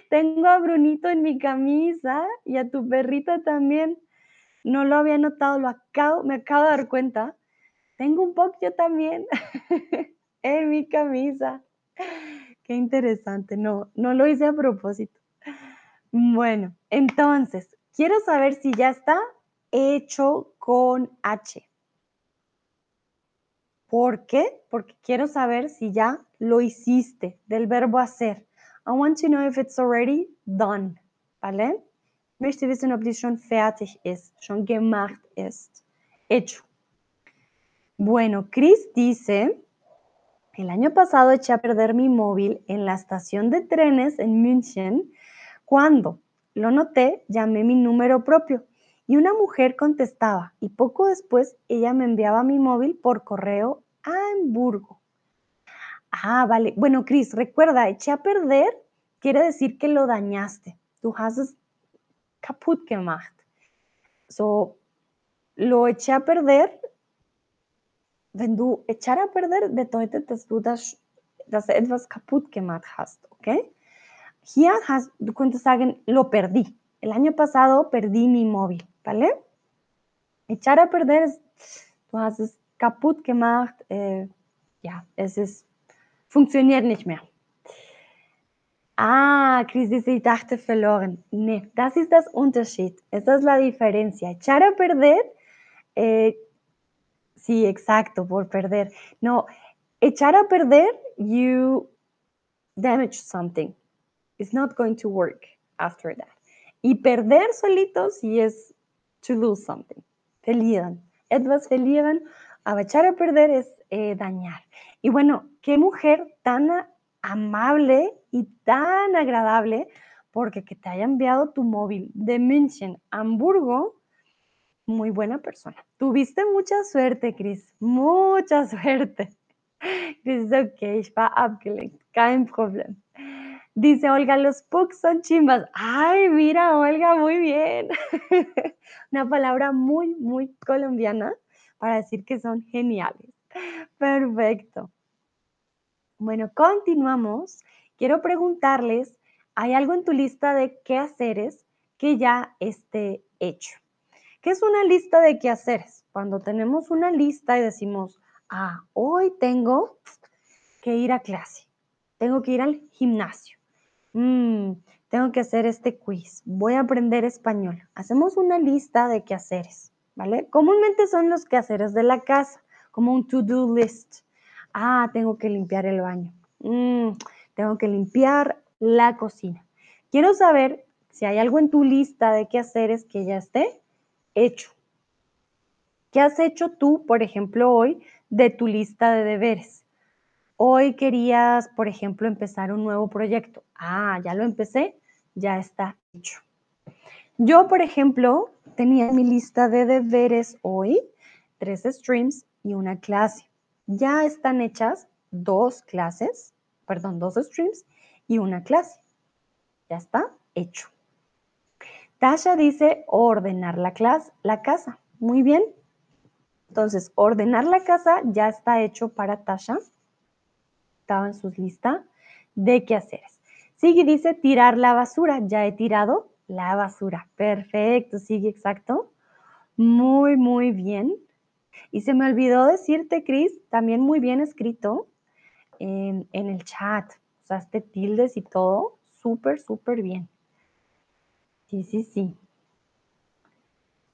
tengo a Brunito en mi camisa y a tu perrita también. No lo había notado, lo acabo, me acabo de dar cuenta. Tengo un POC yo también en mi camisa. Qué interesante. No, no lo hice a propósito. Bueno, entonces, quiero saber si ya está hecho con H. ¿Por qué? Porque quiero saber si ya lo hiciste del verbo hacer. I want to know if it's already done. ¿Vale? Möchte wissen, ob dies schon fertig ist, schon gemacht ist. Hecho. Bueno, Chris dice, el año pasado eché a perder mi móvil en la estación de trenes en München. Cuando lo noté, llamé mi número propio y una mujer contestaba y poco después ella me enviaba mi móvil por correo a Hamburgo. Ah, vale. Bueno, Chris, recuerda, eché a perder quiere decir que lo dañaste. Du hast es kaputt gemacht. So, lo eché a perder. Wenn du echar a perder bedeutet, dass du das dass etwas kaputt gemacht hast, okay? Hier hast, du sagen, lo perdí. El año pasado perdí mi móvil, ¿vale? Echar a perder es, du hast es kaputt gemacht, äh, ja, es ist, funktioniert nicht mehr. Ah, Chris dice, ich dachte verloren. Nee, das ist das Unterschied. Esa es la diferencia. Echar a perder, eh, sí, exacto, por perder. No, echar a perder, you damage something. It's not going to work after that. Y perder solito sí es to lose something. Verlieren. Etwas verlieren. A echar a perder es eh, dañar. Y bueno, qué mujer tan amable y tan agradable porque que te haya enviado tu móvil de München Hamburgo, muy buena persona. Tuviste mucha suerte, Chris, mucha suerte. Dice, ok, ich war abgelenkt, kein Problem. Dice Olga, los pugs son chimbas. Ay, mira, Olga, muy bien. Una palabra muy, muy colombiana para decir que son geniales. Perfecto. Bueno, continuamos. Quiero preguntarles, ¿hay algo en tu lista de quehaceres que ya esté hecho? ¿Qué es una lista de quehaceres? Cuando tenemos una lista y decimos, ah, hoy tengo que ir a clase, tengo que ir al gimnasio, mm, tengo que hacer este quiz, voy a aprender español. Hacemos una lista de quehaceres, ¿vale? Comúnmente son los quehaceres de la casa, como un to-do list. Ah, tengo que limpiar el baño. Mm, tengo que limpiar la cocina. Quiero saber si hay algo en tu lista de quehaceres que ya esté hecho. ¿Qué has hecho tú, por ejemplo, hoy de tu lista de deberes? Hoy querías, por ejemplo, empezar un nuevo proyecto. Ah, ya lo empecé, ya está hecho. Yo, por ejemplo, tenía mi lista de deberes hoy, tres streams y una clase ya están hechas dos clases, perdón, dos streams y una clase. Ya está hecho. Tasha dice ordenar la, la casa. Muy bien. Entonces, ordenar la casa ya está hecho para Tasha. Estaba en su lista de qué hacer. Sigue dice tirar la basura. Ya he tirado la basura. Perfecto, sigue exacto. Muy, muy bien. Y se me olvidó decirte, Cris, también muy bien escrito en, el chat. Usaste tildes y todo. Súper, súper bien. Sí, sí, sí.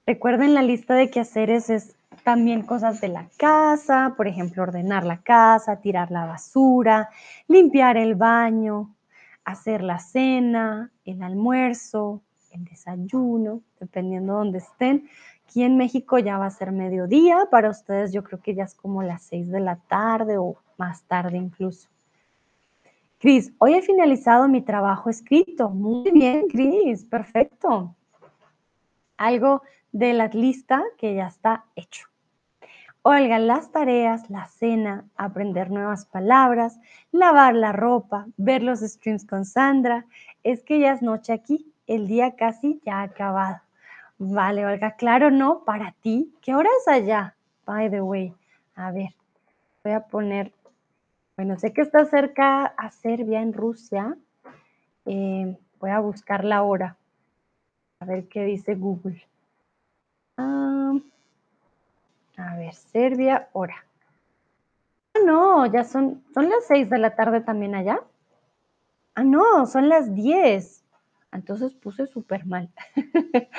Recuerden la lista de quehaceres es también cosas de la casa, por ejemplo, ordenar la casa, tirar la basura, limpiar el baño, hacer la cena, el almuerzo, el desayuno, dependiendo de dónde estén. Aquí en México ya va a ser mediodía, para ustedes yo creo que ya es como las 6 de la tarde o más tarde incluso. Cris, hoy he finalizado mi trabajo escrito. Muy bien, Cris, perfecto. Algo de la lista que ya está hecho. Olga, las tareas, la cena, aprender nuevas palabras, lavar la ropa, ver los streams con Sandra. Es que ya es noche aquí, el día casi ya ha acabado. Vale, Olga, claro, no, para ti. ¿Qué hora es allá? By the way. A ver, voy a poner, bueno, sé que está cerca a Serbia, en Rusia. Eh, voy a buscar la hora. A ver qué dice Google. Ah, a ver, Serbia, hora. Ah, no, ya son, son las 6 de la tarde también allá. Ah, no, son las 10. Entonces puse súper mal.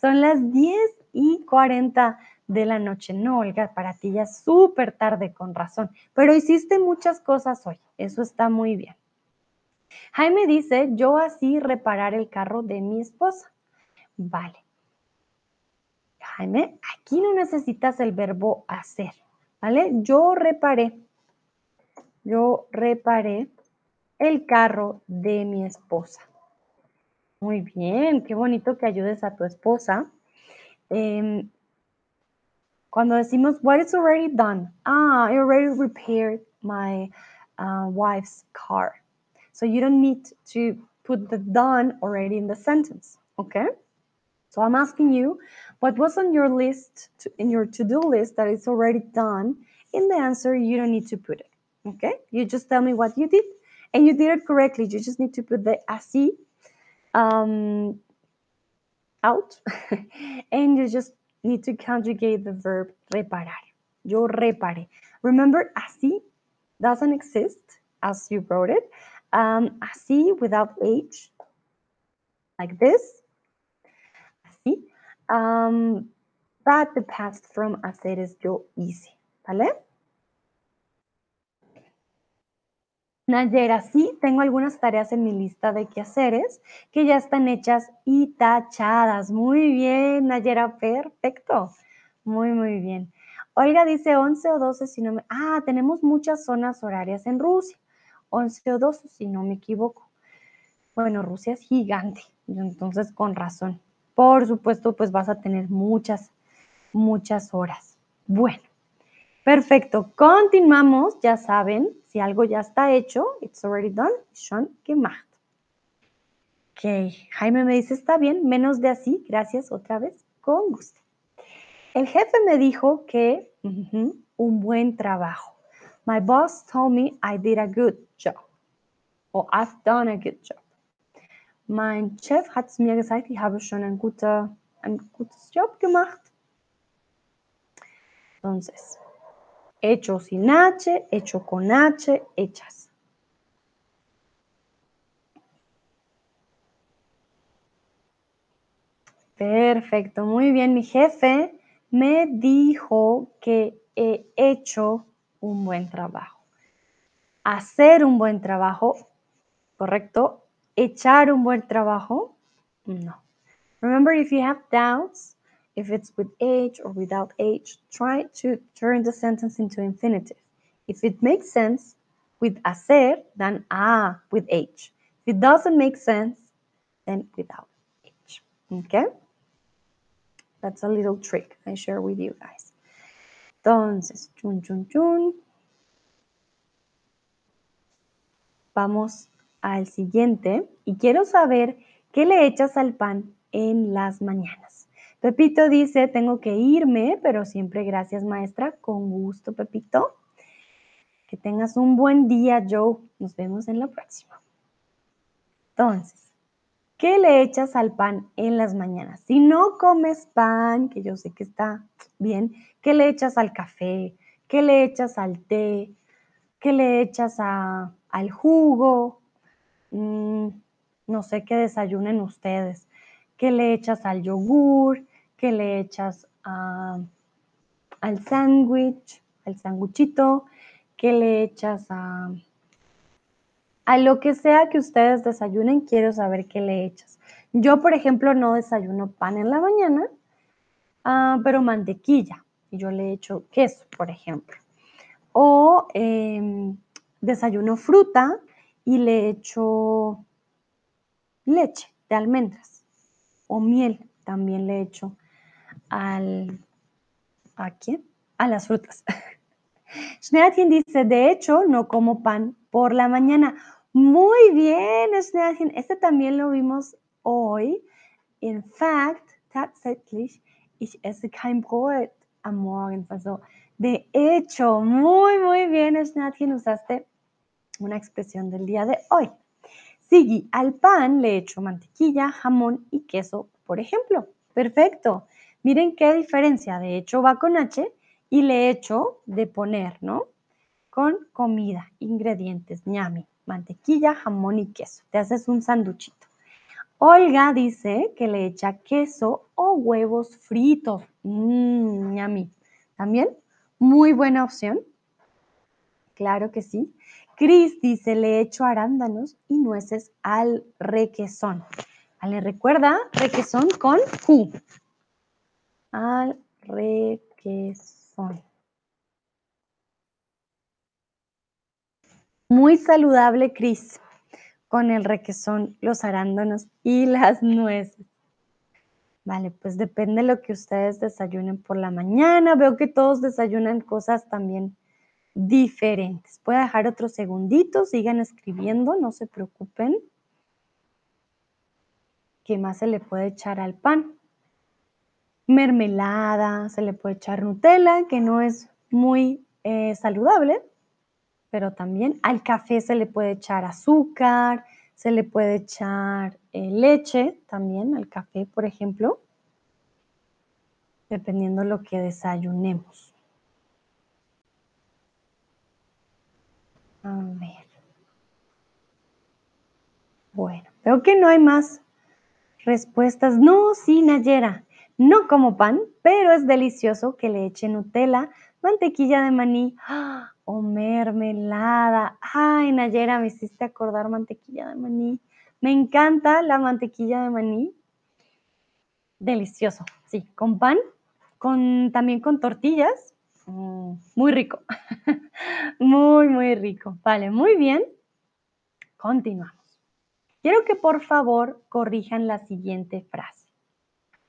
Son las 10 y 40 de la noche. No, Olga, para ti ya es súper tarde, con razón. Pero hiciste muchas cosas hoy. Eso está muy bien. Jaime dice, yo así reparar el carro de mi esposa. Vale. Jaime, aquí no necesitas el verbo hacer, ¿vale? Yo reparé. Yo reparé el carro de mi esposa. Muy bien, qué bonito que ayudes a tu esposa. Eh, cuando decimos, what is already done? Ah, I already repaired my uh, wife's car. So you don't need to put the done already in the sentence, okay? So I'm asking you, what was on your list, to, in your to-do list that is already done? In the answer, you don't need to put it. Okay, you just tell me what you did, and you did it correctly. You just need to put the así um, out, and you just need to conjugate the verb reparar. Yo reparé. Remember, así doesn't exist as you wrote it. Um, así without H, like this. Así. Um, but the past from hacer es yo hice. ¿Vale? Nayera, sí, tengo algunas tareas en mi lista de quehaceres que ya están hechas y tachadas. Muy bien, Nayera, perfecto. Muy, muy bien. Olga dice 11 o 12 si no me... Ah, tenemos muchas zonas horarias en Rusia. 11 o 12 si no me equivoco. Bueno, Rusia es gigante, entonces con razón. Por supuesto, pues vas a tener muchas, muchas horas. Bueno, perfecto. Continuamos, ya saben, si algo ya está hecho, it's already done, schon gemacht. Ok, Jaime me dice, está bien, menos de así, gracias otra vez, con gusto. El jefe me dijo que un buen trabajo. My boss told me I did a good job. Or I've done a good job. Mein Chef hat mir gesagt, ich habe schon ein, guter, ein gutes Job gemacht. Entonces, hecho sin H, hecho con H, hechas. Perfecto, muy bien. Mi jefe me dijo que he hecho un buen trabajo. Hacer un buen trabajo, ¿correcto? Echar un buen trabajo, no. Remember, if you have doubts, if it's with H or without H, try to turn the sentence into infinitive. If it makes sense with hacer, then ah with H. If it doesn't make sense, then without H. Okay? That's a little trick I share with you guys. Entonces, chun, chun, chun. Vamos al siguiente y quiero saber qué le echas al pan en las mañanas. Pepito dice, tengo que irme, pero siempre gracias maestra, con gusto Pepito. Que tengas un buen día, Joe. Nos vemos en la próxima. Entonces, ¿qué le echas al pan en las mañanas? Si no comes pan, que yo sé que está bien, ¿qué le echas al café? ¿Qué le echas al té? ¿Qué le echas a, al jugo? Mm, no sé qué desayunen ustedes. ¿Qué le echas al yogur? ¿Qué le echas a, al sándwich? Al sándwichito. ¿Qué le echas a, a lo que sea que ustedes desayunen? Quiero saber qué le echas. Yo, por ejemplo, no desayuno pan en la mañana, uh, pero mantequilla. Y yo le echo queso, por ejemplo. O eh, desayuno fruta y le echo leche de almendras o miel también le echo al ¿a quién? A las frutas. Schneadchen dice, de hecho, no como pan por la mañana. Muy bien, Schneadchen. Este también lo vimos hoy. In fact, tatsächlich, ich esse kein Brot am Morgen. Also, de hecho, muy, muy bien, Schneadchen. Usaste una expresión del día de hoy. Sigui, al pan le echo mantequilla, jamón y queso, por ejemplo. Perfecto. Miren qué diferencia. De hecho, va con H y le echo de poner, ¿no? Con comida, ingredientes, ñami, mantequilla, jamón y queso. Te haces un sanduchito. Olga dice que le echa queso o huevos fritos. Mmm, ñami. También muy buena opción. Claro que sí. Cris dice, le echo arándanos y nueces al requesón. ¿Vale? Recuerda, requesón con Q. Al requesón. Muy saludable, Cris, con el requesón, los arándanos y las nueces. Vale, pues depende de lo que ustedes desayunen por la mañana. Veo que todos desayunan cosas también diferentes. Voy a dejar otro segundito, sigan escribiendo, no se preocupen. ¿Qué más se le puede echar al pan? Mermelada, se le puede echar Nutella, que no es muy eh, saludable, pero también al café se le puede echar azúcar, se le puede echar eh, leche también al café, por ejemplo, dependiendo lo que desayunemos. A ver. Bueno, veo que no hay más respuestas. No, sí, Nayera. No como pan, pero es delicioso que le eche Nutella, mantequilla de maní ¡ah! o mermelada. Ay, Nayera, me hiciste acordar mantequilla de maní. Me encanta la mantequilla de maní. Delicioso, sí, con pan, con, también con tortillas. Mm, muy rico. muy, muy rico. Vale, muy bien. Continuamos. Quiero que por favor corrijan la siguiente frase.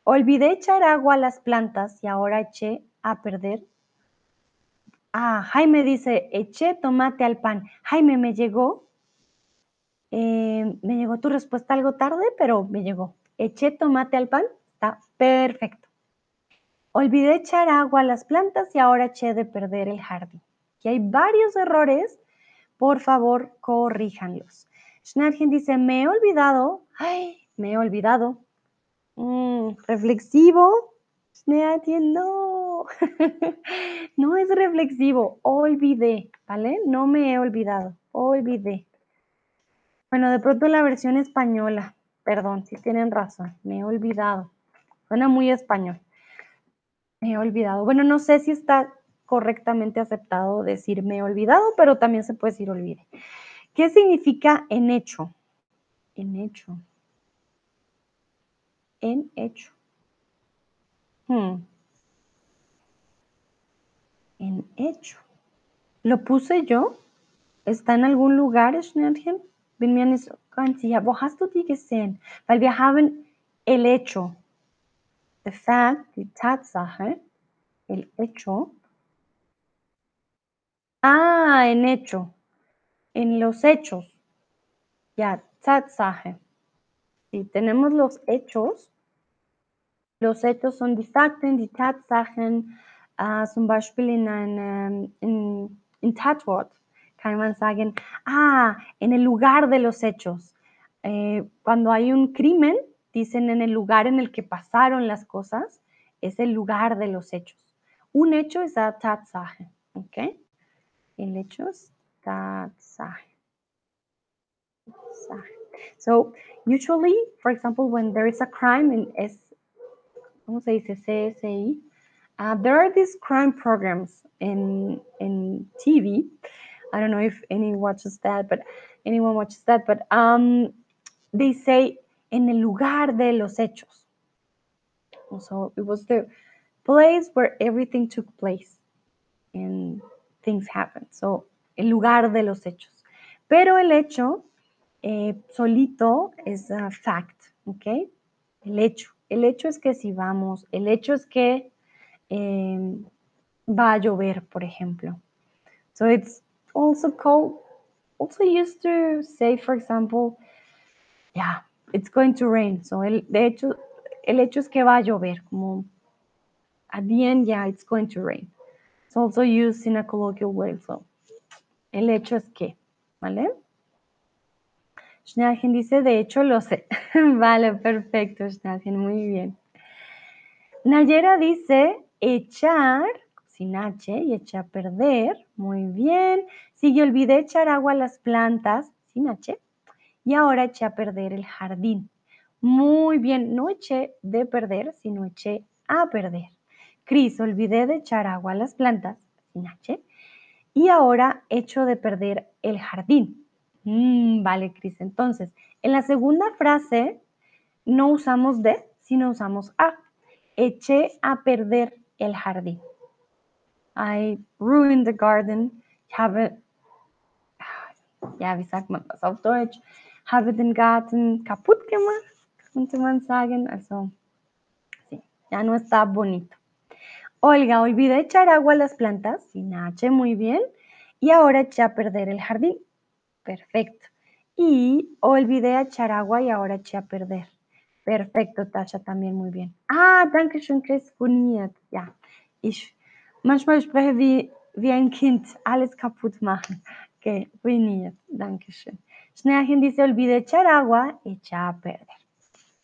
Olvidé echar agua a las plantas y ahora eché a perder. Ah, Jaime dice, eché tomate al pan. Jaime, me llegó. Eh, me llegó tu respuesta algo tarde, pero me llegó. Eché tomate al pan. Está perfecto. Olvidé echar agua a las plantas y ahora eché de perder el jardín. Aquí hay varios errores. Por favor, corríjanlos. Schnargen dice, me he olvidado. Ay, me he olvidado. Mm, reflexivo. no. no es reflexivo. Olvidé, ¿vale? No me he olvidado. Olvidé. Bueno, de pronto la versión española. Perdón, si tienen razón. Me he olvidado. Suena muy español. Me he olvidado. Bueno, no sé si está correctamente aceptado decir me he olvidado, pero también se puede decir olvide. ¿Qué significa en hecho? En hecho en hecho. Hmm. En hecho. ¿Lo puse yo? ¿Está en algún lugar, Schnellchen? Bin mir nicht ganz. Wo hast du die el hecho. The fact, die Tatsache, el hecho. Ah, en hecho. En los hechos. Ya, Tatsache. Si tenemos los hechos, los hechos son die Fakten, die Tatsachen, uh, zum Beispiel in einem in, in Tatwort kann man sagen, ah, en el lugar de los hechos. Eh, cuando hay un crimen, dicen en el lugar en el que pasaron las cosas, es el lugar de los hechos. Un hecho es a Tatsache, ¿ok? El hecho es. So usually, for example, when there is a crime in S ¿cómo se dice? CSI. Uh, there are these crime programs in in TV. I don't know if anyone watches that, but anyone watches that. But um, they say en el lugar de los hechos. So it was the place where everything took place and things happened. So el lugar de los hechos. Pero el hecho eh, solito es a fact, ¿ok? El hecho. El hecho es que si vamos, el hecho es que eh, va a llover, por ejemplo. So it's also called, also used to say, for example, yeah, it's going to rain. So el, de hecho, el hecho es que va a llover, como at the end, yeah, it's going to rain. It's also used in a colloquial way. So el hecho es que, ¿vale? Schnellgen dice, de hecho lo sé. vale, perfecto, Schnellgen, muy bien. Nayera dice, echar, sin H, y echar a perder. Muy bien. Sigue, olvidé echar agua a las plantas, sin H. Y ahora eché a perder el jardín. Muy bien, no eché de perder, sino eché a perder. Cris, olvidé de echar agua a las plantas, sin. Y ahora echo de perder el jardín. Mm, vale, Cris. Entonces, en la segunda frase no usamos de, sino usamos a. Eché a perder el jardín. I ruined the garden. Habe, ja, wie sagt man das auf? Habe den Garten kaputt gemacht, könnte man sagen. Also, sí, ya no está bonito. Olga, olvidé echar agua a las plantas, sin H, muy bien. Y ahora eché a perder el jardín. Perfecto. Y olvidé echar agua y ahora eché a perder. Perfecto, Tasha, también muy bien. Ah, danke schön, Chris. Boniert. Ja, ich manchmal spreche wie, wie ein Kind, alles kaputt machen. Okay, ruiniert. Dankeschön. Schnärchen dice, olvide echar agua, echa a perder.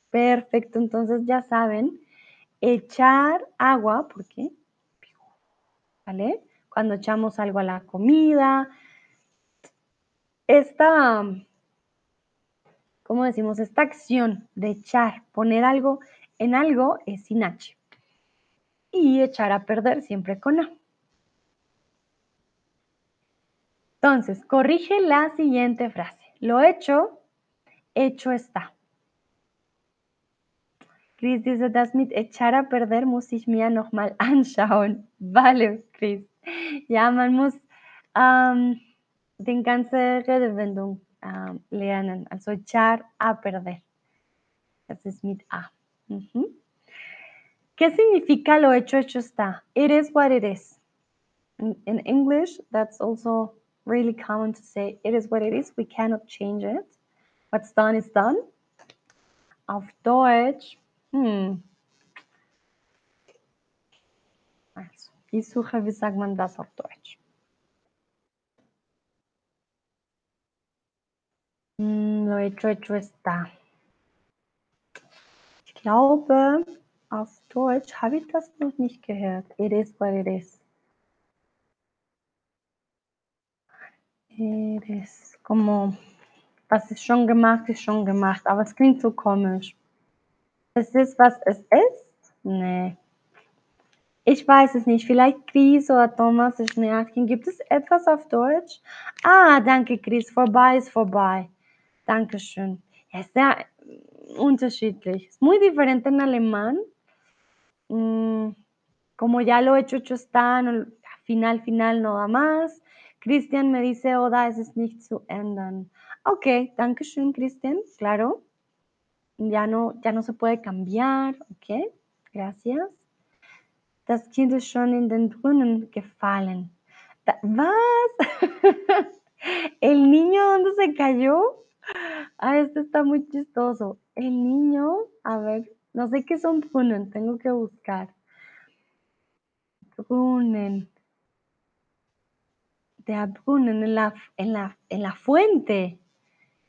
Perfecto, entonces ya saben, echar agua, ¿por qué? ¿Vale? Cuando echamos algo a la comida. Esta, ¿cómo decimos? Esta acción de echar, poner algo en algo es sin H. Y echar a perder siempre con A. Entonces, corrige la siguiente frase. Lo hecho, hecho está. Chris dice, das mit echar a perder muss ich mir nochmal anschauen. Vale, Chris. Ja, man muss ähm, den ganze Redewendung ähm, lernen. Also echar a perder. Das ist mit A. ¿Qué significa lo hecho, hecho está? It is what it is. In, in English, that's also really common to say it is what it is. We cannot change it. What's done is done. Auf Deutsch, hm. Also, ich suche, wie sagt man das auf Deutsch? Hm, está. Ich glaube, auf Deutsch habe ich das noch nicht gehört. It is what it is. Is como, was ist schon gemacht, ist schon gemacht, aber es klingt so komisch. Es ist, was es ist? Nee. Ich weiß es nicht. Vielleicht Chris oder Thomas Schnärchen. Gibt es etwas auf Deutsch? Ah, danke Chris. Vorbei ist vorbei. Dankeschön. Ja, ist sehr unterschiedlich. Es muy diferente en alemán. Mm, como ya lo he hecho, hecho está. Final, final, no da más. Christian me dice, Oda, es ist nicht zu ändern. Ok, danke schön, Christian. Claro. Ya no, ya no se puede cambiar. Ok, gracias. Das Kind ist schon in den Brunnen gefallen. ¿Was? ¿El niño dónde se cayó? Ah, esto está muy chistoso. El niño, a ver, no sé qué son Brunnen, tengo que buscar. Brunnen. En la, en la, en la fuente.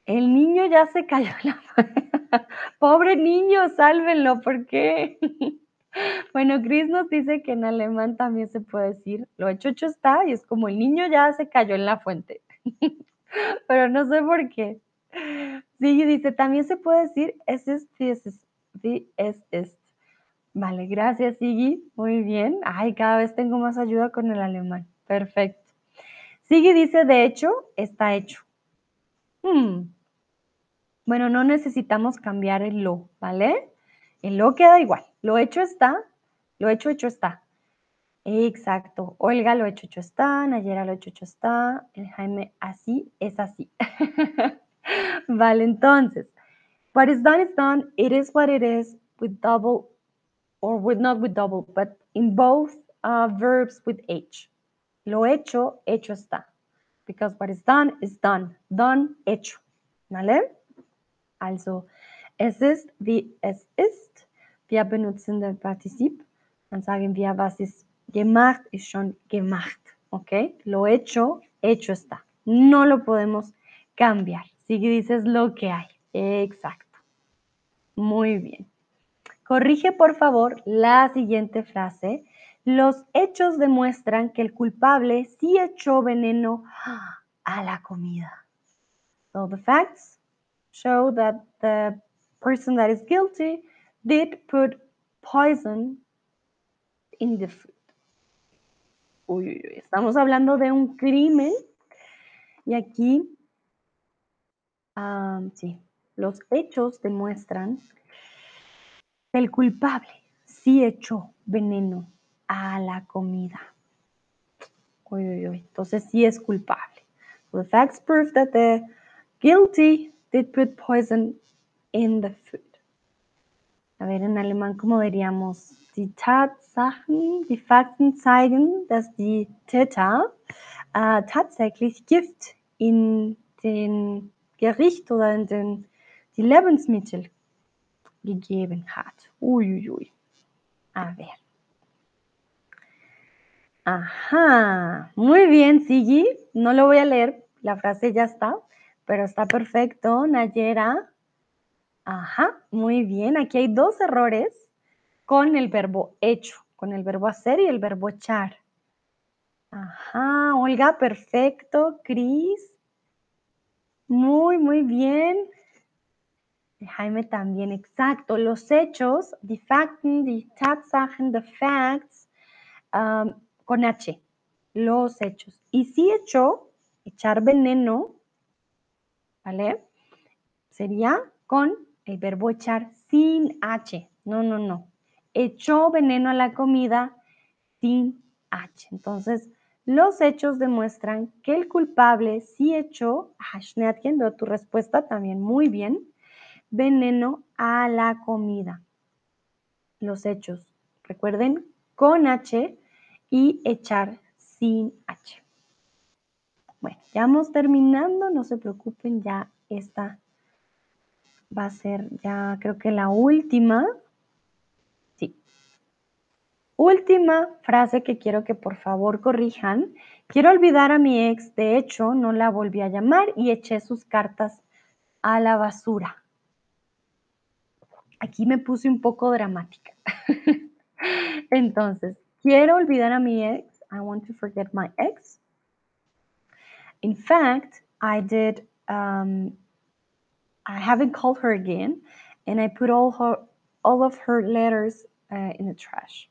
El niño ya se cayó en la Pobre niño, sálvenlo, ¿por qué? Bueno, Chris nos dice que en alemán también se puede decir, lo hecho hecho está, y es como el niño ya se cayó en la fuente. Pero no sé por qué. Sí, dice, también se puede decir, es es, es, es, es. Vale, gracias, Sigi. Muy bien. Ay, cada vez tengo más ayuda con el alemán. Perfecto. Sigi dice, de hecho, está hecho. Hmm. Bueno, no necesitamos cambiar el lo, ¿vale? El lo queda igual. Lo hecho está, lo hecho hecho está. Exacto. Olga lo hecho hecho está, Nayera lo hecho hecho está, el Jaime así es así. vale, entonces, what is done is done, it is what it is, with double, or with not with double, but in both uh, verbs with H. Lo hecho, hecho está. Because what is done is done. Done, hecho. ¿Vale? Also, es ist, wie es ist. Wir benutzen das Partizip. Dann sagen wir, was ist gemacht, ist schon gemacht. ¿Ok? Lo hecho, hecho está. No lo podemos cambiar. Si dices lo que hay. Exacto. Muy bien. Corrige, por favor, la siguiente frase. Los hechos demuestran que el culpable sí echó veneno a la comida. So the facts show that the person that is guilty did put poison in the food. Uy, uy, uy, estamos hablando de un crimen y aquí, um, sí, los hechos demuestran que el culpable sí echó veneno a la comida. Uy, uy, uy, entonces sí es culpable. So the facts prove that the guilty did put poison in the food. A ver, en alemán, ¿cómo diríamos? Die Tatsachen, die Fakten zeigen, dass die Täter äh, tatsächlich Gift in den Gericht oder in den, die Lebensmittel gegeben hat. Uiuiui. Ui, ui. A ver. Ajá. Muy bien, Sigi. No lo voy a leer la frase ya está, pero está perfecto, Nayera. Ajá, muy bien. Aquí hay dos errores con el verbo hecho, con el verbo hacer y el verbo echar. Ajá, Olga, perfecto. Cris. Muy, muy bien. Jaime también, exacto. Los hechos, die Fakten, die Tatsachen, the facts, um, con H. Los hechos. Y si hecho, echar veneno, ¿vale? Sería con el verbo echar sin H. No, no, no. Echó veneno a la comida sin H. Entonces, los hechos demuestran que el culpable sí echó, Hashneatien, veo tu respuesta también muy bien, veneno a la comida. Los hechos, recuerden, con H y echar sin H. Bueno, ya vamos terminando, no se preocupen, ya esta va a ser ya creo que la última. Última frase que quiero que por favor corrijan. Quiero olvidar a mi ex, de hecho, no la volví a llamar y eché sus cartas a la basura. Aquí me puse un poco dramática. Entonces, quiero olvidar a mi ex. I want to forget my ex. In fact, I did, um, I haven't called her again, and I put all, her, all of her letters uh, in the trash.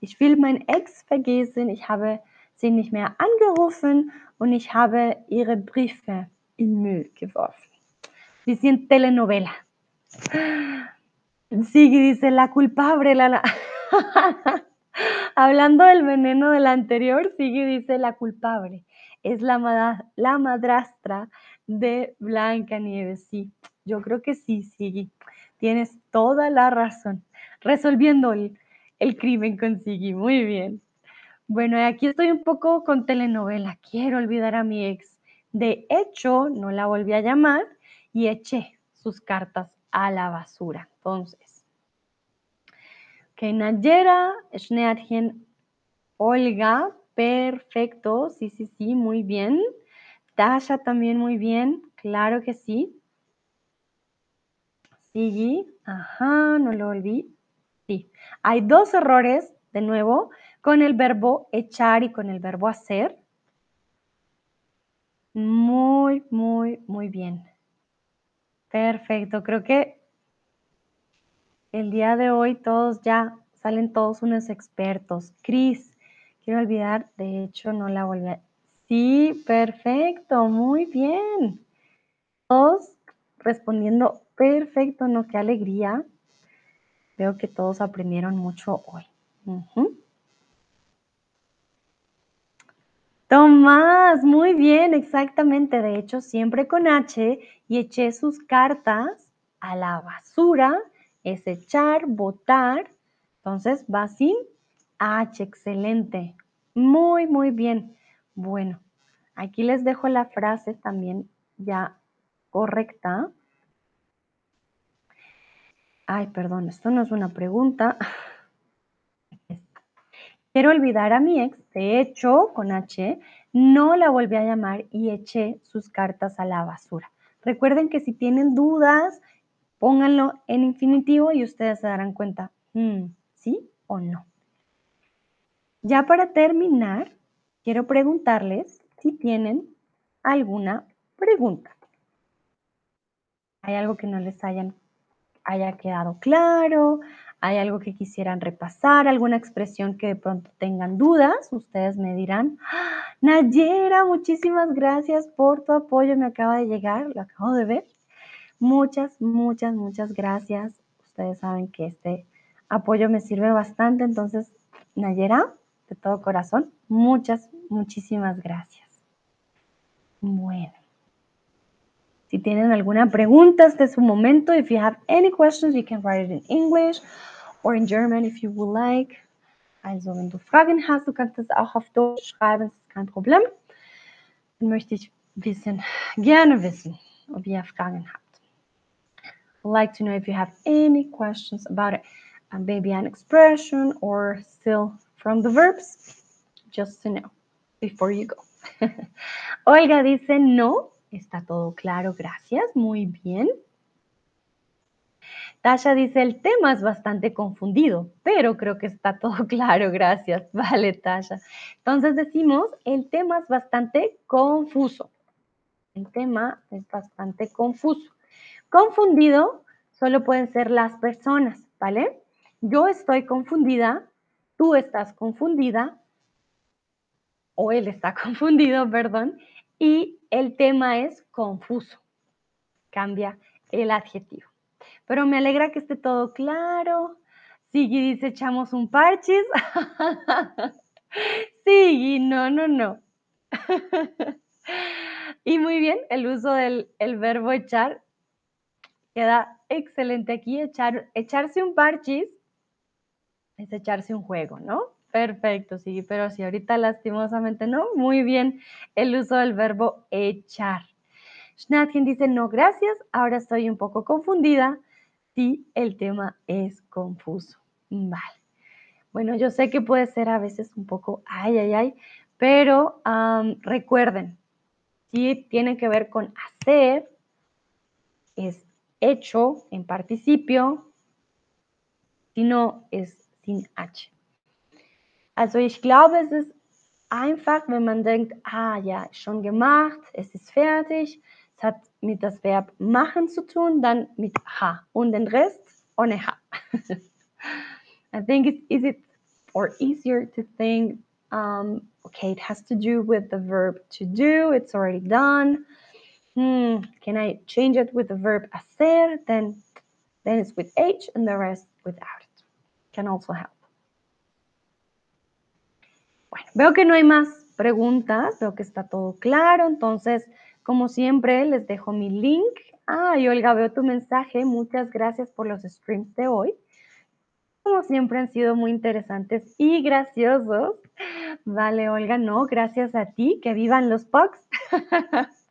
Ich will mein Ex vergessen, ich habe sie nicht mehr angerufen und ich habe ihre Briefe in Müll geworfen. Dice en telenovela. Sigui dice la culpable, la, la. Hablando del veneno del anterior, Sigui dice la culpable. Es la, madrastra de Blanca Nieves. Sí, yo creo que sí, Sigui. Tienes toda la razón. Resolviendo el, crimen consigue. Muy bien. Bueno, aquí estoy un poco con telenovela. Quiero olvidar a mi ex. De hecho, no la volví a llamar y eché sus cartas a la basura. Entonces, que Nayera, Schneadjen, Olga, perfecto. Sí, sí, sí, muy bien. Tasha también muy bien. Claro que sí. Sigui, ajá, no lo olvidé. Sí, hay dos errores, de nuevo, con el verbo echar y con el verbo hacer. Muy, muy, muy bien. Perfecto, creo que el día de hoy todos ya salen todos unos expertos. Cris, quiero olvidar, de hecho no la volví a... Sí, perfecto, muy bien. Todos respondiendo perfecto, no, qué alegría. Veo que todos aprendieron mucho hoy. Tomás, muy bien, exactamente. De hecho, siempre con H y eché sus cartas a la basura. Es echar, botar. Entonces va sin H, excelente. Muy, muy bien. Bueno, aquí les dejo la frase también ya correcta. Ay, perdón, esto no es una pregunta. Quiero olvidar a mi ex, de hecho, con H, no la volví a llamar y eché sus cartas a la basura. Recuerden que si tienen dudas, pónganlo en infinitivo y ustedes se darán cuenta, hmm, ¿sí o no? Ya para terminar, quiero preguntarles si tienen alguna pregunta. ¿Hay algo que no les haya quedado claro, hay algo que quisieran repasar, alguna expresión que de pronto tengan dudas, ustedes me dirán, ¡Ah! Nayera, muchísimas gracias por tu apoyo, me acaba de llegar, lo acabo de ver. Muchas, muchas, muchas gracias. Ustedes saben que este apoyo me sirve bastante, entonces, Nayera, de todo corazón, muchas, muchísimas gracias. Bueno. Si tienen alguna pregunta, este es su momento. If you have any questions, you can write it in English or in German if you would like. Also, wenn du Fragen hast, du kannst das auch auf Deutsch schreiben, das ist kein Problem. Dann möchte ich wissen, gerne wissen, ob ihr Fragen habt. Like to know if you have any questions about a baby and expression or still from the verbs, just to know before you go. Olga dice no, está todo claro, gracias, muy bien. Tasha dice, el tema es bastante confundido, pero creo que está todo claro, gracias. Vale, Tasha. Entonces decimos, el tema es bastante confuso. El tema es bastante confuso. Confundido solo pueden ser las personas, ¿vale? Yo estoy confundida, tú estás confundida, o él está confundido, perdón, y el tema es confuso. Cambia el adjetivo. Pero me alegra que esté todo claro. Sigui dice, echamos un parchis. Sigui, no, no, no. y muy bien, el uso del el verbo echar queda excelente aquí. Echar, echarse un parchis es echarse un juego, ¿no? Perfecto, sí, pero si ahorita lastimosamente no, muy bien el uso del verbo echar. Schnatchen dice, no, gracias, ahora estoy un poco confundida si el tema es confuso. Vale. Bueno, yo sé que puede ser a veces un poco, ay, ay, ay, pero recuerden, si tiene que ver con hacer, es hecho en participio, si no es sin H. Also ich glaube, es ist einfach, wenn man denkt, ah ja, schon gemacht, es ist fertig, hat mit das Verb machen zu tun, dann mit ha und den Rest ohne ha. I think it's easy or easier to think, um, okay, it has to do with the verb to do, it's already done. Hmm, can I change it with the verb hacer? Then, then it's with H and the rest without it. Can also help. Bueno, veo que no hay más preguntas, veo que está todo claro, entonces como siempre, les dejo mi link. Ay, Olga, veo tu mensaje. Muchas gracias por los streams de hoy. Como siempre han sido muy interesantes y graciosos. Vale, Olga, no, gracias a ti. Que vivan los pugs.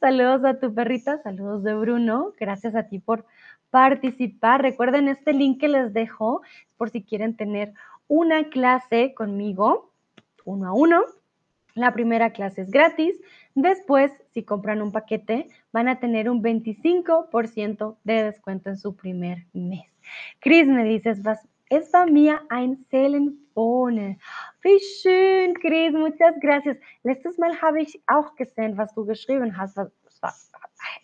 saludos a tu perrita, saludos de Bruno. Gracias a ti por participar. Recuerden este link que les dejo por si quieren tener una clase conmigo, uno a uno. La primera clase es gratis. Después, si compran un paquete, van a tener un 25% de descuento en su primer mes. Chris me dices, was es bei mir ein ohne. Wie schön, Chris, muchas gracias. Letztes Mal habe ich auch gesehen, was du geschrieben hast. Das war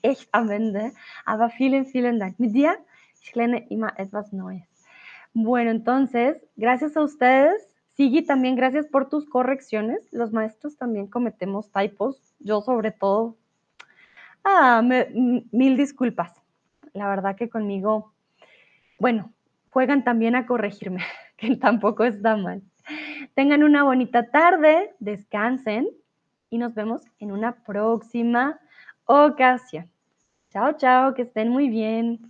echt am Ende. Aber vielen, vielen Dank. Mit dir, ich lerne immer etwas Neues. Bueno, entonces, gracias a ustedes Sigui, también gracias por tus correcciones. Los maestros también cometemos typos, yo sobre todo. Ah, mil disculpas. La verdad que conmigo, bueno, juegan también a corregirme, que tampoco está mal. Tengan una bonita tarde, descansen y nos vemos en una próxima ocasión. Chao, chao, que estén muy bien.